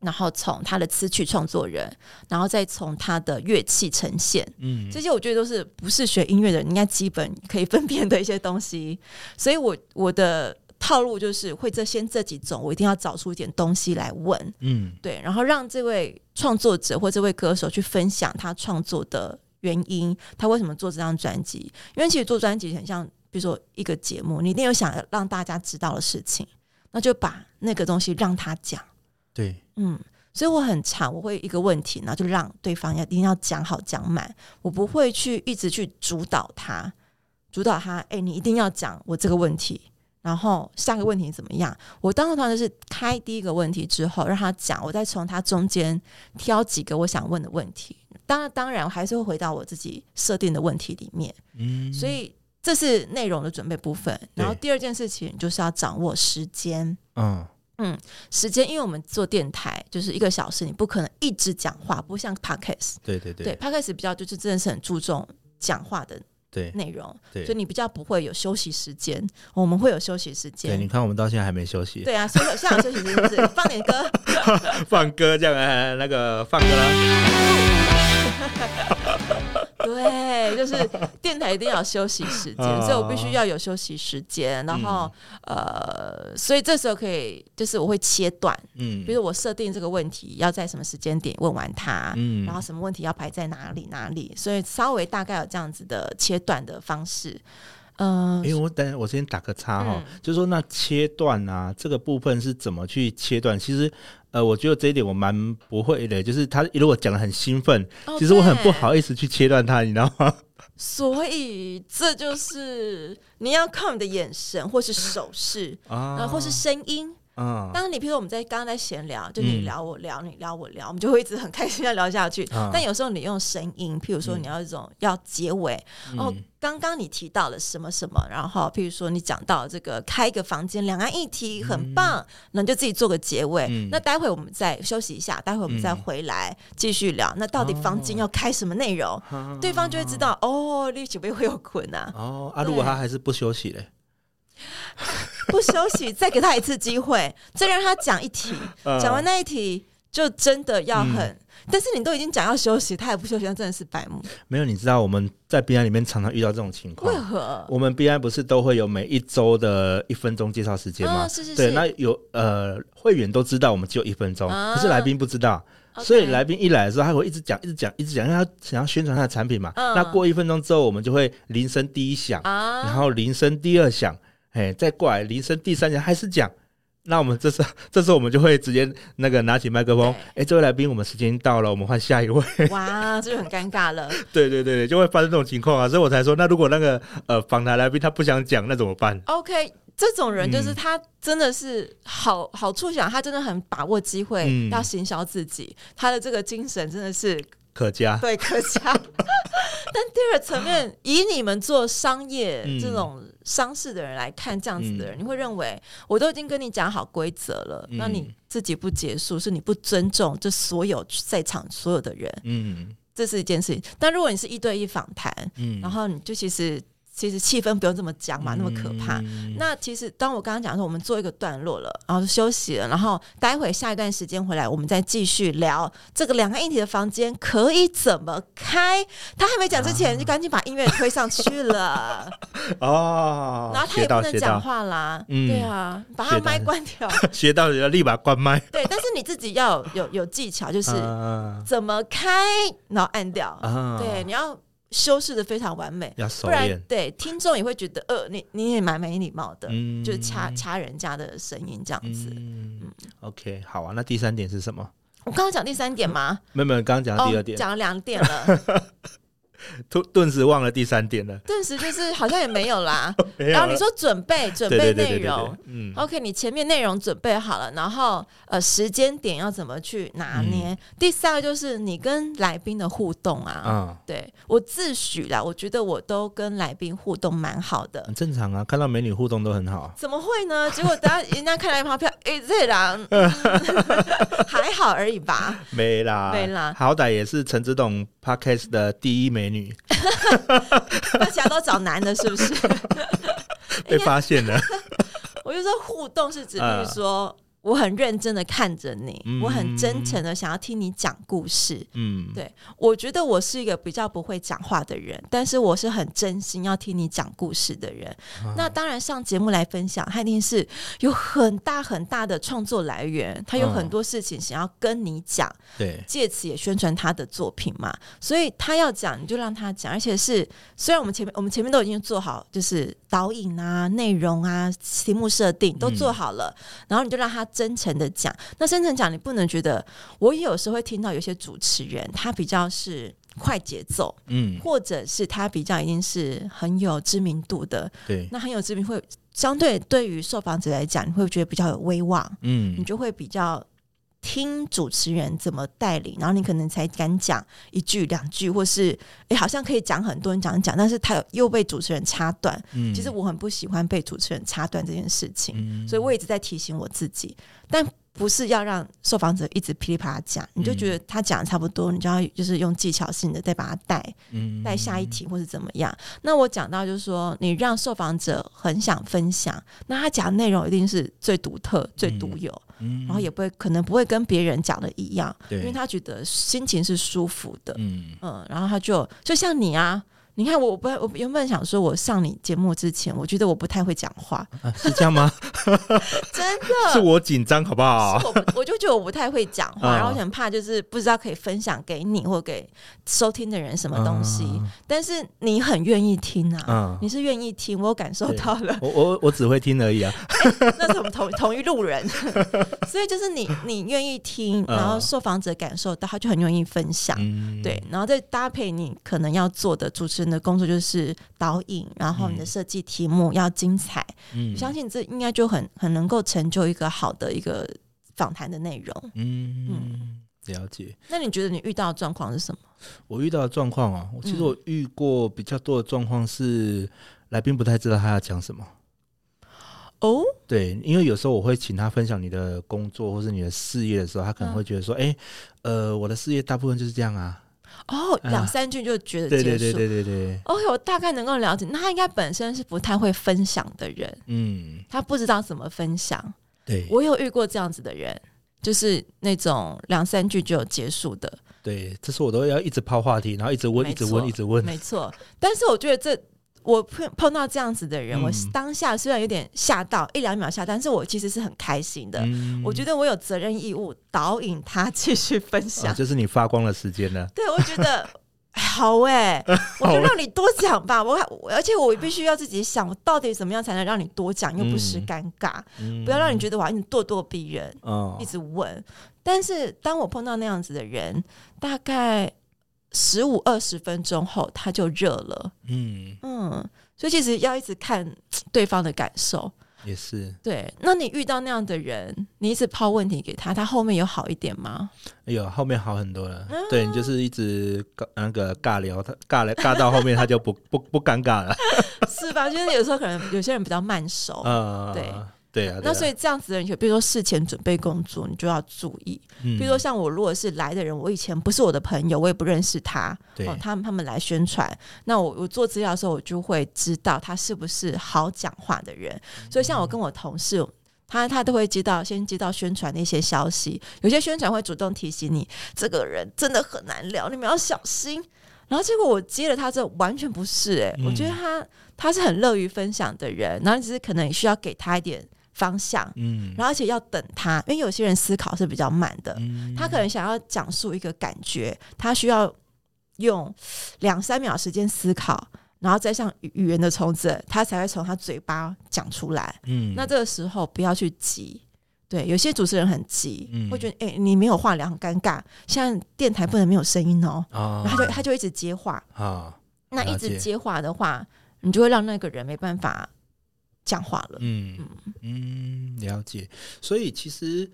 然后从他的词曲创作人，然后再从他的乐器呈现，嗯，这些我觉得都是不是学音乐的人应该基本可以分辨的一些东西。所以我我的套路就是会这先这几种，我一定要找出一点东西来问，嗯，对，然后让这位创作者或这位歌手去分享他创作的原因，他为什么做这张专辑？因为其实做专辑很像，比如说一个节目，你一定有想让大家知道的事情，那就把那个东西让他讲。对，嗯，所以我很长，我会一个问题，然后就让对方要一定要讲好讲满，我不会去一直去主导他，主导他，哎，你一定要讲我这个问题，然后下个问题怎么样？我当时通常就是开第一个问题之后让他讲，我再从他中间挑几个我想问的问题。当然，当然我还是会回到我自己设定的问题里面。嗯，所以这是内容的准备部分。然后第二件事情就是要掌握时间。嗯嗯，时间，因为我们做电台就是一个小时，你不可能一直讲话，不像 Podcast。对对对，对 Podcast 比较就是真的是很注重讲话的。对内容，对，所以你比较不会有休息时间，我们会有休息时间。对，你看我们到现在还没休息。对啊，所以有下午休息时间是 放点歌，放歌这样啊，那个放歌啦。对，就是电台一定要休息时间，所以我必须要有休息时间。然后，呃，所以这时候可以，就是我会切断，嗯，比如我设定这个问题要在什么时间点问完它，嗯，然后什么问题要排在哪里哪里，所以稍微大概有这样子的切断的方式。嗯，因为我等我先打个叉哈，就是说那切断啊，这个部分是怎么去切断？其实。呃，我觉得这一点我蛮不会的，就是他如果讲的很兴奋，oh, 其实我很不好意思去切断他，你知道吗？所以这就是你要靠你的眼神，或是手势 啊，呃、或是声音。嗯，当你譬如说我们在刚刚在闲聊，就你聊我聊，你聊我聊，我们就会一直很开心的聊下去。但有时候你用声音，譬如说你要一种要结尾，哦，刚刚你提到了什么什么，然后譬如说你讲到这个开一个房间，两岸议题很棒，那你就自己做个结尾。那待会我们再休息一下，待会我们再回来继续聊。那到底房间要开什么内容？对方就会知道哦，你准备会有困难哦。啊，如果他还是不休息嘞？不休息，再给他一次机会，再让他讲一题，讲完那一题就真的要很。嗯、但是你都已经讲要休息，他也不休息，那真的是白目。没有，你知道我们在 B I 里面常常遇到这种情况。为何？我们 B I 不是都会有每一周的一分钟介绍时间吗？哦、是是是。对，那有呃会员都知道我们只有一分钟，啊、可是来宾不知道所以来宾一来的时候，他会一直讲，一直讲，一直讲，因为他想要宣传他的产品嘛。嗯、那过一分钟之后，我们就会铃声第一响，啊、然后铃声第二响。哎，再过来铃声第三响还是讲，那我们这次这时候我们就会直接那个拿起麦克风，哎对，这位来宾，我们时间到了，我们换下一位。哇，这就很尴尬了。对对对对，就会发生这种情况啊，所以我才说，那如果那个呃访谈来宾他不想讲，那怎么办？OK，这种人就是他真的是好、嗯、好处想，他真的很把握机会，嗯、要行销自己，他的这个精神真的是。可嘉，对，可嘉。但第二层面，以你们做商业这种商事的人来看，这样子的人，嗯、你会认为我都已经跟你讲好规则了，嗯、那你自己不结束，是你不尊重这所有在场所有的人。嗯，这是一件事情。但如果你是一对一访谈，嗯，然后你就其实。其实气氛不用这么僵嘛，那么可怕。嗯、那其实当我刚刚讲说，我们做一个段落了，然后休息了，然后待会下一段时间回来，我们再继续聊这个两个一体的房间可以怎么开。他还没讲之前，啊、就赶紧把音乐推上去了。哦，然后他也不能讲话啦。嗯，对啊，把他麦关掉。学到要立马关麦。对，但是你自己要有有技巧，就是怎么开，然后按掉。啊、对，你要。修饰的非常完美，不然对听众也会觉得，呃，你你也蛮没礼貌的，嗯、就是掐掐人家的声音这样子。嗯嗯、OK，好啊，那第三点是什么？我刚刚讲第三点吗？没有没有，刚刚讲第二点，讲了两点了。突顿时忘了第三点了，顿时就是好像也没有啦。有然后你说准备准备内容，嗯，OK，你前面内容准备好了，然后呃时间点要怎么去拿捏？嗯、第三个就是你跟来宾的互动啊，嗯，对我自诩啦，我觉得我都跟来宾互动蛮好的，很正常啊，看到美女互动都很好。怎么会呢？结果等下人家看来发票，哎，这人 还好而已吧？没啦，没啦，好歹也是陈子董 Podcast 的第一美女。女，大家都找男的，是不是？被发现了。我就说互动是指，比如说。我很认真的看着你，嗯、我很真诚的想要听你讲故事。嗯，对，我觉得我是一个比较不会讲话的人，但是我是很真心要听你讲故事的人。啊、那当然上节目来分享，他一定是有很大很大的创作来源，他有很多事情想要跟你讲，对、啊，借此也宣传他的作品嘛。所以他要讲，你就让他讲，而且是虽然我们前面我们前面都已经做好，就是导引啊、内容啊、题目设定都做好了，嗯、然后你就让他。真诚的讲，那真诚讲，你不能觉得。我有时候会听到有些主持人，他比较是快节奏，嗯，或者是他比较已经是很有知名度的，对，那很有知名会相对对于受访者来讲，你会觉得比较有威望，嗯，你就会比较听主持人怎么带领，然后你可能才敢讲一句两句，或是哎，好像可以讲很多人讲讲，但是他又被主持人插断。嗯，其实我很不喜欢被主持人插断这件事情，嗯，所以我一直在提醒我自己，但。不是要让受访者一直噼里啪啦讲，你就觉得他讲的差不多，你就要就是用技巧性的再把他带带下一题或是怎么样。那我讲到就是说，你让受访者很想分享，那他讲的内容一定是最独特、最独有，然后也不会可能不会跟别人讲的一样，因为他觉得心情是舒服的，嗯，然后他就就像你啊。你看，我不，我原本想说，我上你节目之前，我觉得我不太会讲话，啊，是这样吗？真的，是我紧张，好不好？我我就觉得我不太会讲话，啊、然后我很怕，就是不知道可以分享给你或给收听的人什么东西。啊、但是你很愿意听啊，啊你是愿意听，我有感受到了。我我我只会听而已啊。欸、那是我们同同一路人，所以就是你你愿意听，然后受访者感受到，他就很愿意分享。嗯、对，然后再搭配你可能要做的主持。你的工作就是导引，然后你的设计题目要精彩。嗯，我相信这应该就很很能够成就一个好的一个访谈的内容。嗯嗯，了解。那你觉得你遇到的状况是什么？我遇到的状况啊，我其实我遇过比较多的状况是，来宾不太知道他要讲什么。哦，对，因为有时候我会请他分享你的工作或是你的事业的时候，他可能会觉得说，哎、嗯，呃，我的事业大部分就是这样啊。哦，两三句就觉得结束。对对对对对对。OK，我大概能够了解，那他应该本身是不太会分享的人。嗯，他不知道怎么分享。对，我有遇过这样子的人，就是那种两三句就结束的。对，这是我都要一直抛话题，然后一直问，一直问，一直问。没错，但是我觉得这。我碰碰到这样子的人，嗯、我当下虽然有点吓到一两秒吓，但是我其实是很开心的。嗯、我觉得我有责任义务导引他继续分享，哦，就是你发光的时间呢。对，我觉得好哎，欸，我就让你多讲吧。我而且我必须要自己想，我到底怎么样才能让你多讲，又不失尴尬，嗯、不要让你觉得我你咄咄逼人，哦、一直问。但是当我碰到那样子的人，大概。十五二十分钟后，他就热了。嗯嗯，所以其实要一直看对方的感受，也是对。那你遇到那样的人，你一直抛问题给他，他后面有好一点吗？哎呦，后面好很多了。嗯、对，你就是一直那个尬聊，他尬聊尬到后面，他就不不不尴尬了，是吧？就是有时候可能有些人比较慢熟，嗯，对。对啊，对啊，那所以这样子的人，就比如说事前准备工作，你就要注意。嗯，比如说像我，如果是来的人，我以前不是我的朋友，我也不认识他，对，哦，他们他们来宣传，那我我做资料的时候，我就会知道他是不是好讲话的人。嗯，所以像我跟我同事，他他都会接到先接到宣传的一些消息，有些宣传会主动提醒你，这个人真的很难聊，你们要小心。然后结果我接了他这完全不是诶，欸，嗯，我觉得他他是很乐于分享的人，然后只是可能需要给他一点。方向，嗯，然后而且要等他，因为有些人思考是比较慢的，嗯，他可能想要讲述一个感觉，他需要用两三秒时间思考，然后再像语言的重整，他才会从他嘴巴讲出来，嗯，那这个时候不要去急，对，有些主持人很急，嗯，会觉得哎、欸，你没有话聊很尴尬，像电台不能没有声音哦，啊，然后他就他就一直接话。啊，那一直接话的话，你就会让那个人没办法。讲话了，嗯嗯，了解。所以其实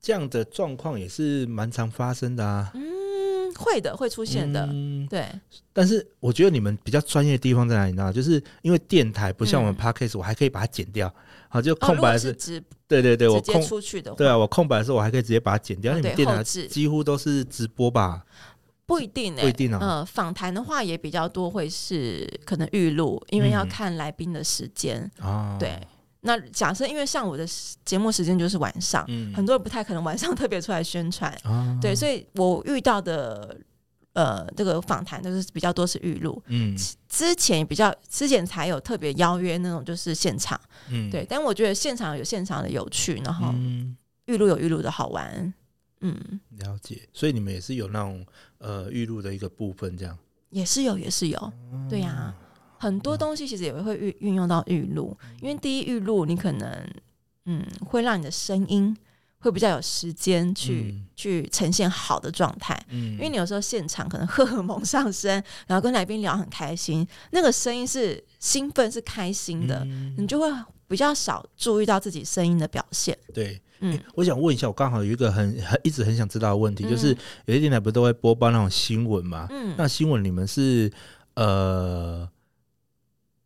这样的状况也是蛮常发生的啊。嗯，会的，会出现的。嗯，对。但是我觉得你们比较专业的地方在哪里？呢，就是因为电台不像我们 Podcast，我还可以把它剪掉。好，就空白是直，对对对，我空出去的。对啊，我空白的时候我还可以直接把它剪掉。你们电台几乎都是直播吧？不一定、欸，不一定啊。呃，访谈的话也比较多，会是可能预录，因为要看来宾的时间。对。那假设因为上午的节目时间就是晚上，嗯、很多人不太可能晚上特别出来宣传。哦、对，所以我遇到的呃这个访谈都是比较多是预录。嗯，之前比较之前才有特别邀约那种就是现场。嗯，对。但我觉得现场有现场的有趣，然后预录有预录的好玩。嗯，了解。所以你们也是有那种呃预录的一个部分，这样也是有，也是有。嗯、对呀、啊，很多东西其实也会运运用到预录，因为第一预录你可能嗯会让你的声音会比较有时间去、嗯、去呈现好的状态。嗯，因为你有时候现场可能荷尔蒙上升，然后跟来宾聊很开心，那个声音是兴奋是开心的，嗯、你就会比较少注意到自己声音的表现。对。嗯、欸，我想问一下，我刚好有一个很很一直很想知道的问题，嗯、就是有些电台不都会播报那种新闻吗？嗯，那新闻你们是呃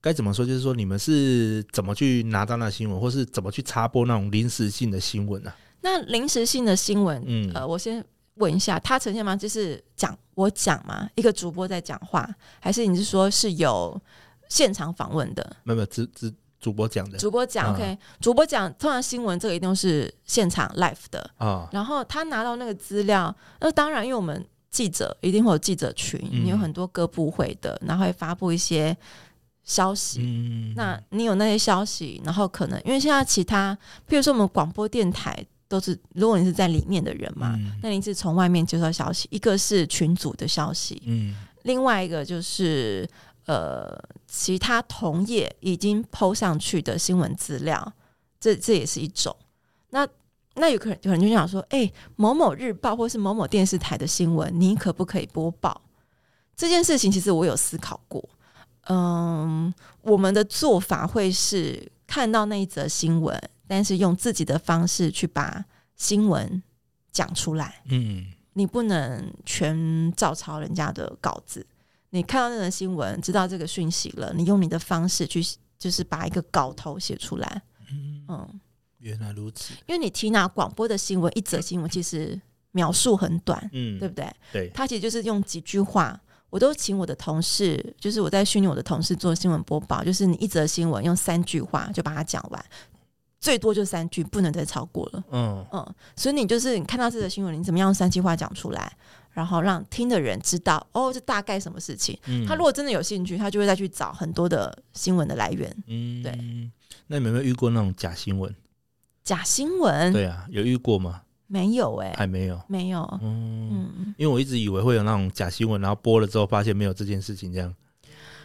该怎么说？就是说你们是怎么去拿到那新闻，或是怎么去插播那种临时性的新闻呢、啊？那临时性的新闻，嗯，呃，我先问一下，它呈现吗？就是讲我讲吗？一个主播在讲话，还是你是说是有现场访问的？没有，没有，只只。主播讲的，主播讲，OK，主播讲，通常新闻这个一定是现场 live 的啊。哦、然后他拿到那个资料，那当然，因为我们记者一定会有记者群，嗯、你有很多各部会的，然后会发布一些消息。嗯，那你有那些消息，然后可能因为现在其他，譬如说我们广播电台都是，如果你是在里面的人嘛，嗯、那你是从外面接收消息，一个是群组的消息，嗯，另外一个就是。呃，其他同业已经 PO 上去的新闻资料，这这也是一种。那那有可能有人就想说，哎、欸，某某日报或是某某电视台的新闻，你可不可以播报？这件事情其实我有思考过。嗯，我们的做法会是看到那一则新闻，但是用自己的方式去把新闻讲出来。嗯，你不能全照抄人家的稿子。你看到那个新闻，知道这个讯息了，你用你的方式去，就是把一个稿头写出来。嗯，嗯，原来如此。因为你听那广播的新闻，一则新闻其实描述很短，嗯，对不对？对，他其实就是用几句话。我都请我的同事，就是我在训练我的同事做新闻播报，就是你一则新闻用三句话就把它讲完，最多就三句，不能再超过了。嗯嗯，所以你就是你看到这则新闻，你怎么样用三句话讲出来？然后让听的人知道哦，这大概什么事情。嗯、他如果真的有兴趣，他就会再去找很多的新闻的来源。嗯，对。那你们有没有遇过那种假新闻？假新闻？对啊，有遇过吗？没有哎、欸，还没有，没有。嗯，嗯，因为我一直以为会有那种假新闻，然后播了之后发现没有这件事情这样。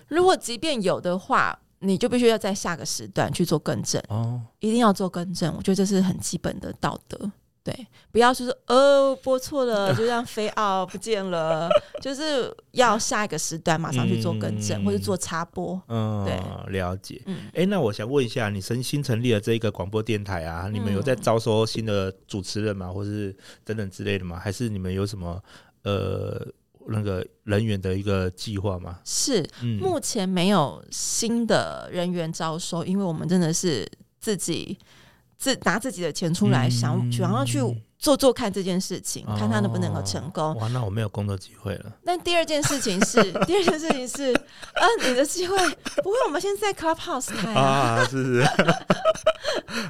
如果即便有的话，你就必须要在下个时段去做更正哦，一定要做更正。我觉得这是很基本的道德。对，不要说是哦，播错了，就让飞奥不见了，就是要下一个时段马上去做更正，嗯、或者做插播。嗯，对，了解。嗯，哎，那我想问一下，你新新成立了这一个广播电台啊，你们有在招收新的主持人吗？或是等等之类的吗？还是你们有什么呃那个人员的一个计划吗？是，嗯、目前没有新的人员招收，因为我们真的是自己。自拿自己的钱出来，想想要去做做看这件事情，看他能不能够成功。哇，那我没有工作机会了。但第二件事情是，第二件事情是，呃，你的机会不会，我们现在在 Clubhouse 开啊，是是，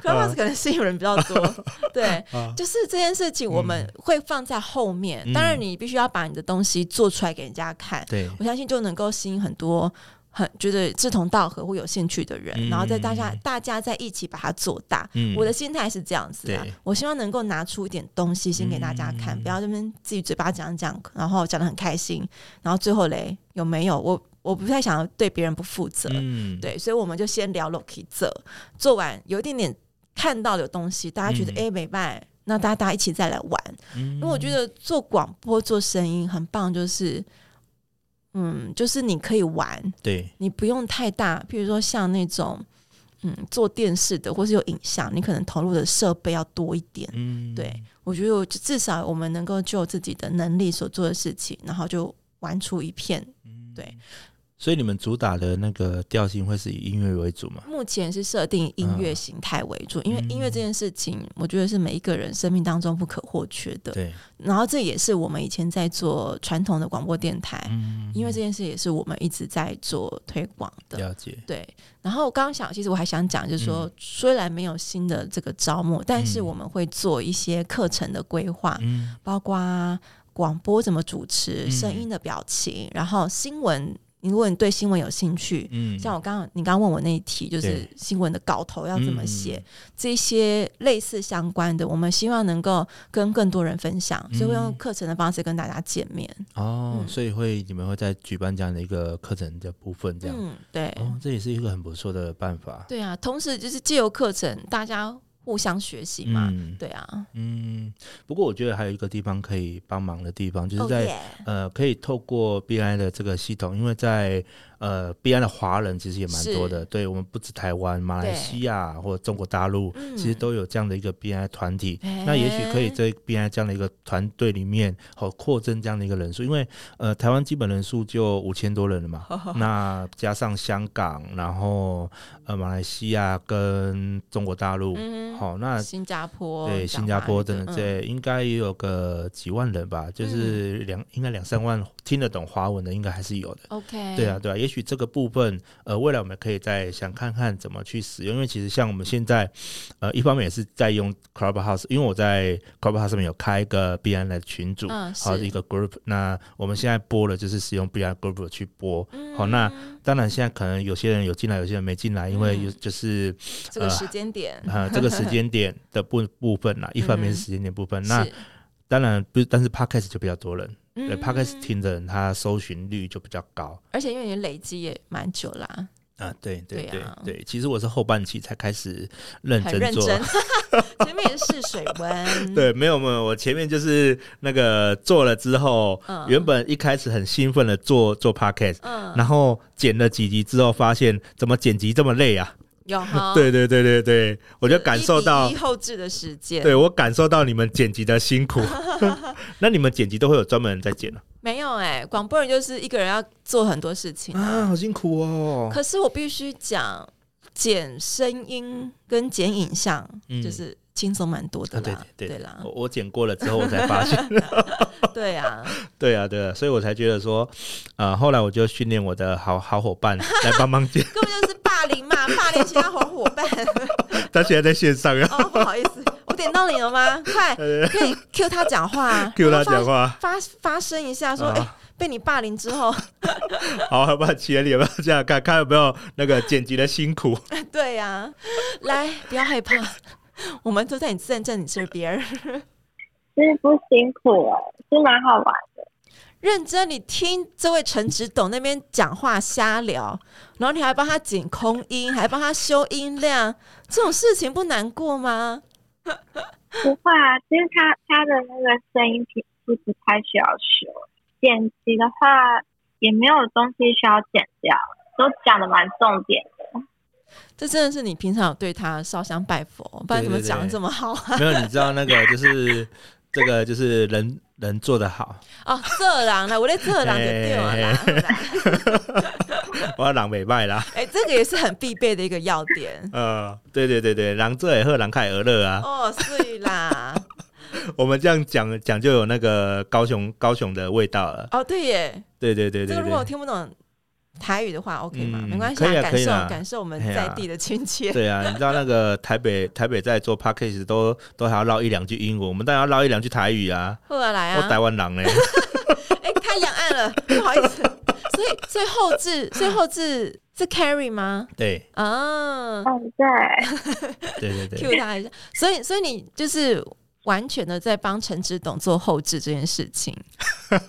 Clubhouse 可能吸引人比较多。对，就是这件事情我们会放在后面。当然，你必须要把你的东西做出来给人家看。对，我相信就能够吸引很多。很觉得志同道合或有兴趣的人，嗯、然后在大家大家在一起把它做大。嗯、我的心态是这样子的，我希望能够拿出一点东西先给大家看，嗯、不要这边自己嘴巴讲讲，然后讲的很开心，然后最后嘞有没有？我我不太想要对别人不负责，嗯、对，所以我们就先聊 Loki 这做完有一点点看到的东西，大家觉得哎没办法，那大家大家一起再来玩。嗯、因为我觉得做广播做声音很棒，就是。嗯，就是你可以玩，对，你不用太大，譬如说像那种，嗯，做电视的或是有影像，你可能投入的设备要多一点。嗯，对，我觉得我至少我们能够就自己的能力所做的事情，然后就玩出一片，对。所以你们主打的那个调性会是以音乐为主吗？目前是设定音乐形态为主，嗯、因为音乐这件事情，我觉得是每一个人生命当中不可或缺的。对，然后这也是我们以前在做传统的广播电台，嗯、因为这件事也是我们一直在做推广的。了解。对，然后我刚刚想，其实我还想讲，就是说，嗯、虽然没有新的这个招募，但是我们会做一些课程的规划，嗯、包括广播怎么主持、声音的表情，嗯、然后新闻。如果你对新闻有兴趣，嗯，像我刚刚你刚刚问我那一题，就是新闻的稿头要怎么写，嗯、这些类似相关的，我们希望能够跟更多人分享，嗯、所以会用课程的方式跟大家见面。哦，嗯、所以会你们会在举办这样的一个课程的部分，这样，嗯，对，哦，这也是一个很不错的办法。对啊，同时就是借由课程，大家互相学习嘛。嗯对啊，嗯，不过我觉得还有一个地方可以帮忙的地方，就是在、Oh. 呃，可以透过 BNI 的这个系统，因为在呃 BNI 的华人其实也蛮多的，对我们不止台湾、马来西亚或者中国大陆，嗯其实都有这样的一个 BNI 团体。欸那也许可以在 BNI 这样的一个团队里面，好扩增这样的一个人数，因为呃台湾基本人数就五千多人了嘛，那加上香港，然后呃马来西亚跟中国大陆，嗯好、那。新加坡对，新加坡等等，嗯。这应该也有个几万人吧，就是两应该两三万听得懂华文的，应该还是有的。OK，对啊，对啊，也许这个部分，呃，未来我们可以再想看看怎么去使用，因为其实像我们现在，呃，一方面也是在用 Clubhouse，因为我在 Clubhouse 上面有开一个 BNI 的群组，嗯好一个 group，那我们现在播的就是使用 BNI group 去播，嗯。好，那当然现在可能有些人有进来，有些人没进来，因为有嗯就是。这个时间点，呃，这个时间点的部部分啦，一方面是时间点部分，那当然不是，但是 podcast 就比较多人，对嗯。podcast 听的人，他搜寻率就比较高。而且因为你累积也蛮久啦，啊。对对对对啊。对，其实我是后半期才开始认真做，认真，前面也是试水温，对，没有没有，我前面就是那个做了之后，嗯。原本一开始很兴奋的做做 podcast，嗯，然后剪了几集之后，发现怎么剪辑这么累啊？有哈，对对对对对，我就感受到后置的时间，对我感受到你们剪辑的辛苦。那你们剪辑都会有专门人在剪啊？没有哎、广播人就是一个人要做很多事情啊，好辛苦哦。可是我必须讲，剪声音跟剪影像，嗯就是轻松蛮多的啊，啦。对对啦。我，我剪过了之后，我才发现，对啊，对啊，对啊，所以我才觉得说，呃，后来我就训练我的好好伙伴 来帮忙剪，根本就是霸凌嘛，霸凌其他好伙伴。他现在在线上啊。哦，不好意思，我点到你了吗？快，可以 Q 他讲话。啊，Q 他讲话，发发声一下，说，被你霸凌之后，好，要不要起来，你有没有这样看看有没有那个剪辑的辛苦？对呀、啊，来，不要害怕，我们都在你站在你这边。其实不辛苦哎、是蛮好玩的。认真，你听这位陈执董那边讲话瞎聊，然后你还帮他剪空音，还帮他修音量，这种事情不难过吗？不会啊，其实他他的那个声音品质不太需要修，剪辑的话也没有东西需要剪掉，都讲的蛮重点的。这真的是你平常有对他烧香拜佛，不然怎么讲的这么好啊？没有，你知道那个就是这个就是人 人做的好，哦，色狼了，我在这人就对了啦。我要狼尾拜啦。哎、这个也是很必备的一个要点。呃，对对对对，狼这也喝狼开而乐啊。哦，是啦。我们这样讲讲就有那个高雄高雄的味道了。哦，对耶。对对对对对这个如果我。听不懂台语的话，OK 吗？嗯没关系、啊感可以啦受感受我们在地的亲切。对啊，你知道那个台北 台北在做 p a c k a g e 都都还要唠一两句英文，我们当然要唠一两句台语啊。后来来啊，我台湾人呢，哎、太两岸了，不好意思。所以，所以后置，所以后置是 carry 吗？对啊嗯，对，对对对，，cue 他一下。所以，所以你就是完全的在帮陈志董做后置这件事情。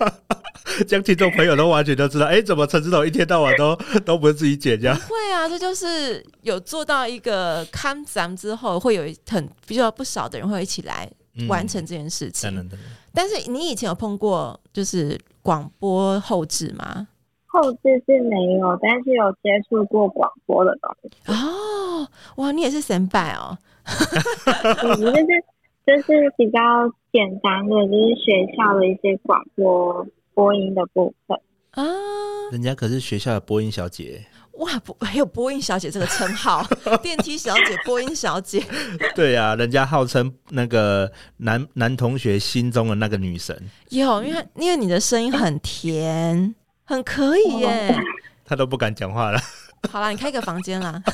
这样听众朋友都完全都知道，哎，怎么陈志董一天到晚都 都不是自己剪这样？会啊，这就是有做到一个看咱之后，会有很比较不少的人会一起来完成这件事情。但是你以前有碰过就是广播后置吗？后置是没有，但是有接触过广播的东西。哦，哇，你也是神拜哦。嗯，就是就是比较简单的，就是学校的一些广播播音的部分。啊，人家可是学校的播音小姐，哇，播 还有播音小姐这个称号，电梯小姐、播音小姐，对啊，人家号称那个男男同学心中的那个女神，有，因为因为你的声音很甜，很可以耶。他都不敢讲话了。好啦，你开个房间啦。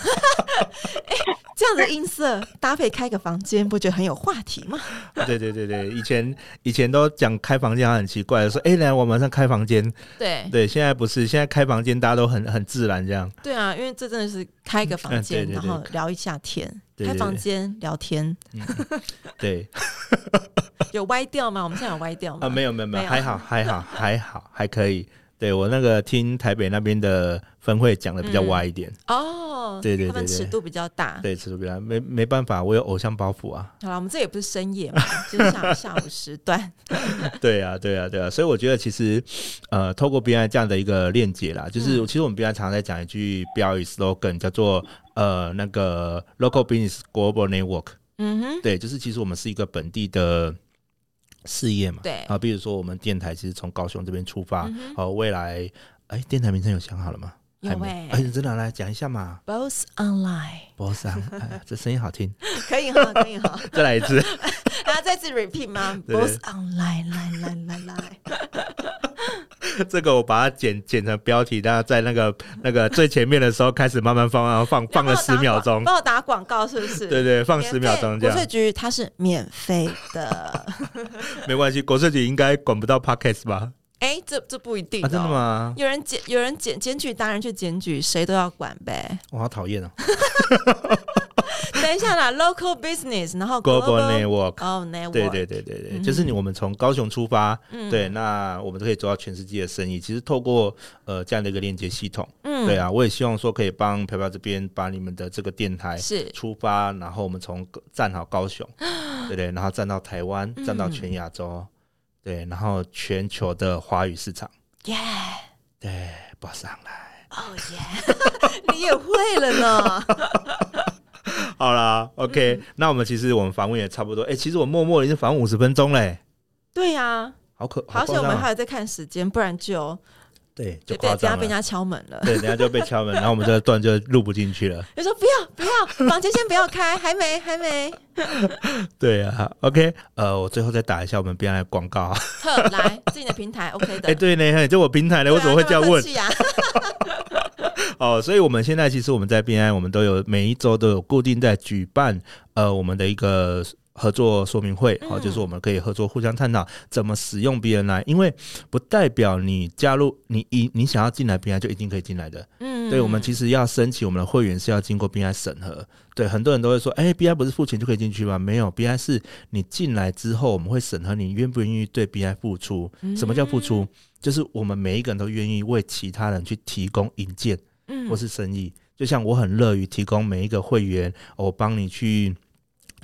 哎、这样的音色搭配开个房间，不觉得很有话题吗？对对对对，以前以前都讲开房间，很奇怪的说，哎，来，我马上开房间。对对，现在不是，现在开房间大家都很很自然这样。对啊，因为这真的是开个房间，嗯对对对然后聊一下天，开房间聊天，嗯，对有歪掉吗？我们现在有歪掉吗？啊，没有没有，没有还好还好还好还可以。对我那个听台北那边的分会讲的比较歪一点。哦，对对对对他们尺度比较大。对，尺度比较大没没办法，我有偶像包袱啊。好了，我们这也不是深夜嘛，就是下午下午时段。对啊，对啊，对啊，所以我觉得其实呃，透过 BNI 这样的一个链接啦，就是、嗯、其实我们 BNI 常常在讲一句标语 slogan，叫做呃那个 Local Business Global Network。嗯哼，对，就是其实我们是一个本地的事业嘛。对啊，比如说我们电台其实从高雄这边出发，好、未来哎，电台名称有想好了吗？有哎、欸，哎，真的来讲一下嘛。Both online，Both online，哎，这声音好听，可以哈，可以哈，再来一次，然后再次 repeat 吗？Both online，来来来来。这个我把它剪剪成标题，大家在那个那个最前面的时候开始慢慢放，然后放放了十秒钟，帮我打广告是不是？对对，放十秒钟这样。国税局它是免费的，没关系，国税局应该管不到 Podcast 吧？哎，这这不一定、哦啊，真的吗？有人检有人检检举，当然去检举，谁都要管呗。我好讨厌哦。等一下啦，local business，然后 global network，哦、oh,，network，对对对对对，嗯、就是你我们从高雄出发，嗯、对，那我们都可以做到全世界的生意。其实透过呃这样的一个链接系统，嗯，对啊，我也希望说可以帮飘飘这边把你们的这个电台是。出发，然后我们从站好高雄，对对，然后站到台湾，站到全亚洲、嗯，对，然后全球的华语市场，耶、yeah，对，报上来，哦耶，你也会了呢。好啦，OK，、嗯、那我们其实我们访问也差不多。哎、欸，其实我默默已经访问五十分钟嘞。对呀、啊，好可，好险我们还有在看时间，不然就对，就等下被人家敲门了。对，等下就被敲门，然后我们这个段就录不进去了。你说不要不要，房间先不要开，还没还没。对啊，OK，呃，我最后再打一下我们 BNI 广告啊。呵，来自己的平台 OK 的。哎、欸，对呢，就我平台呢、啊，我怎么会这样问？哦，所以我们现在其实我们在 BNI，我们都有每一周都有固定在举办呃我们的一个合作说明会，好、嗯，就是我们可以合作互相探讨怎么使用 BNI，因为不代表你加入你一你想要进来 BNI 就一定可以进来的，嗯，对，我们其实要申请我们的会员是要经过 BNI 审核，对，很多人都会说，哎、欸、，BNI 不是付钱就可以进去吗？没有，BNI 是你进来之后我们会审核你愿不愿意对 BNI 付出，什么叫付出？就是我们每一个人都愿意为其他人去提供引荐。嗯。或是生意，就像我很乐于提供每一个会员，我帮你去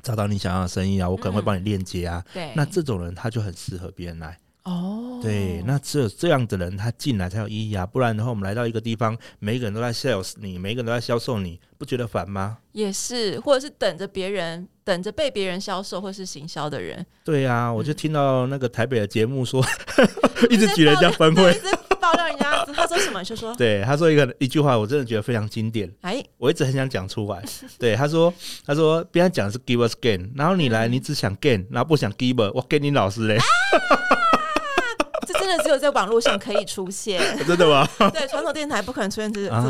找到你想要的生意啊，我可能会帮你链接啊。对，那这种人他就很适合 BNI。哦，对，那只有这样的人他进来才有意义啊，不然的话，我们来到一个地方，每一个人都在 sales 你，每一个人都在销售你，不觉得烦吗？也是，或者是等着别人，等着被别人销售或是行销的人。对呀、啊，我就听到那个台北的节目说，一直举人家分会。爆料人家，他说什么就说。对，他说一个一句话，我真的觉得非常经典。哎，我一直很想讲出来。对，他说，他说别人讲的是 give us gain，然后你来，你只想 gain，然后不想 give，我给你老师嘞。这 真的只有在网络上可以出现，真的吗？对，传统电台不可能出现这这种字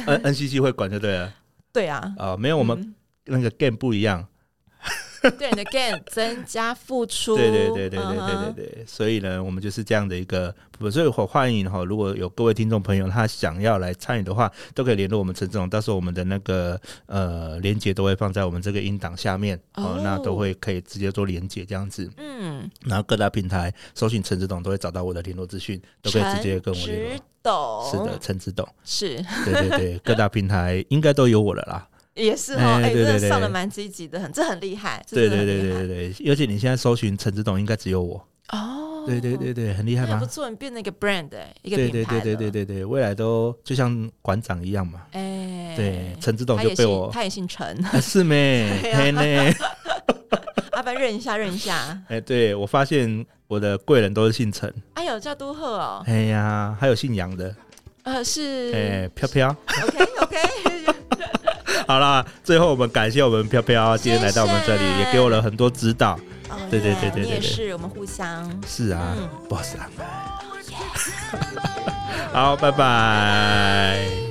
眼。N N C C 会管就对了。对啊。啊，没有我们那个 game 不一样。对你的 gain 增加付出，对对对对对对对对，所以呢，我们就是这样的一个，所以我欢迎哈，如果有各位听众朋友他想要来参与的话，都可以联络我们陈志龙，到时候我们的那个呃连接都会放在我们这个音档下面哦、那都会可以直接做连接这样子，嗯，然后各大平台搜寻陈志董都会找到我的联络资讯，都可以直接跟我联络，是的，陈志董是，对对对，各大平台应该都有我了啦。也是哦，哎、欸，真的上的蛮积极的，很，这很厉害。对对对对对对，而且你现在搜寻陈之董，应该只有我哦。对对对对，很厉害吧？不错，你变成一个 brand，一个品牌。对对对对对对对，未来都就像馆长一样嘛。哎，对，陈之董就被我，他也姓陈，是没？嘿呢。阿凡认一下，认一下。哎，对我发现我的贵人都是姓陈。哎呦，叫都贺哦。哎呀，还有姓杨的。呃，是。哎，飘飘。OK OK。好啦，最后我们感谢我们飘飘今天来到我们这里，也给我了很多指导。对对对对对，也是我们互相。是啊，不好意思啊。好，拜拜。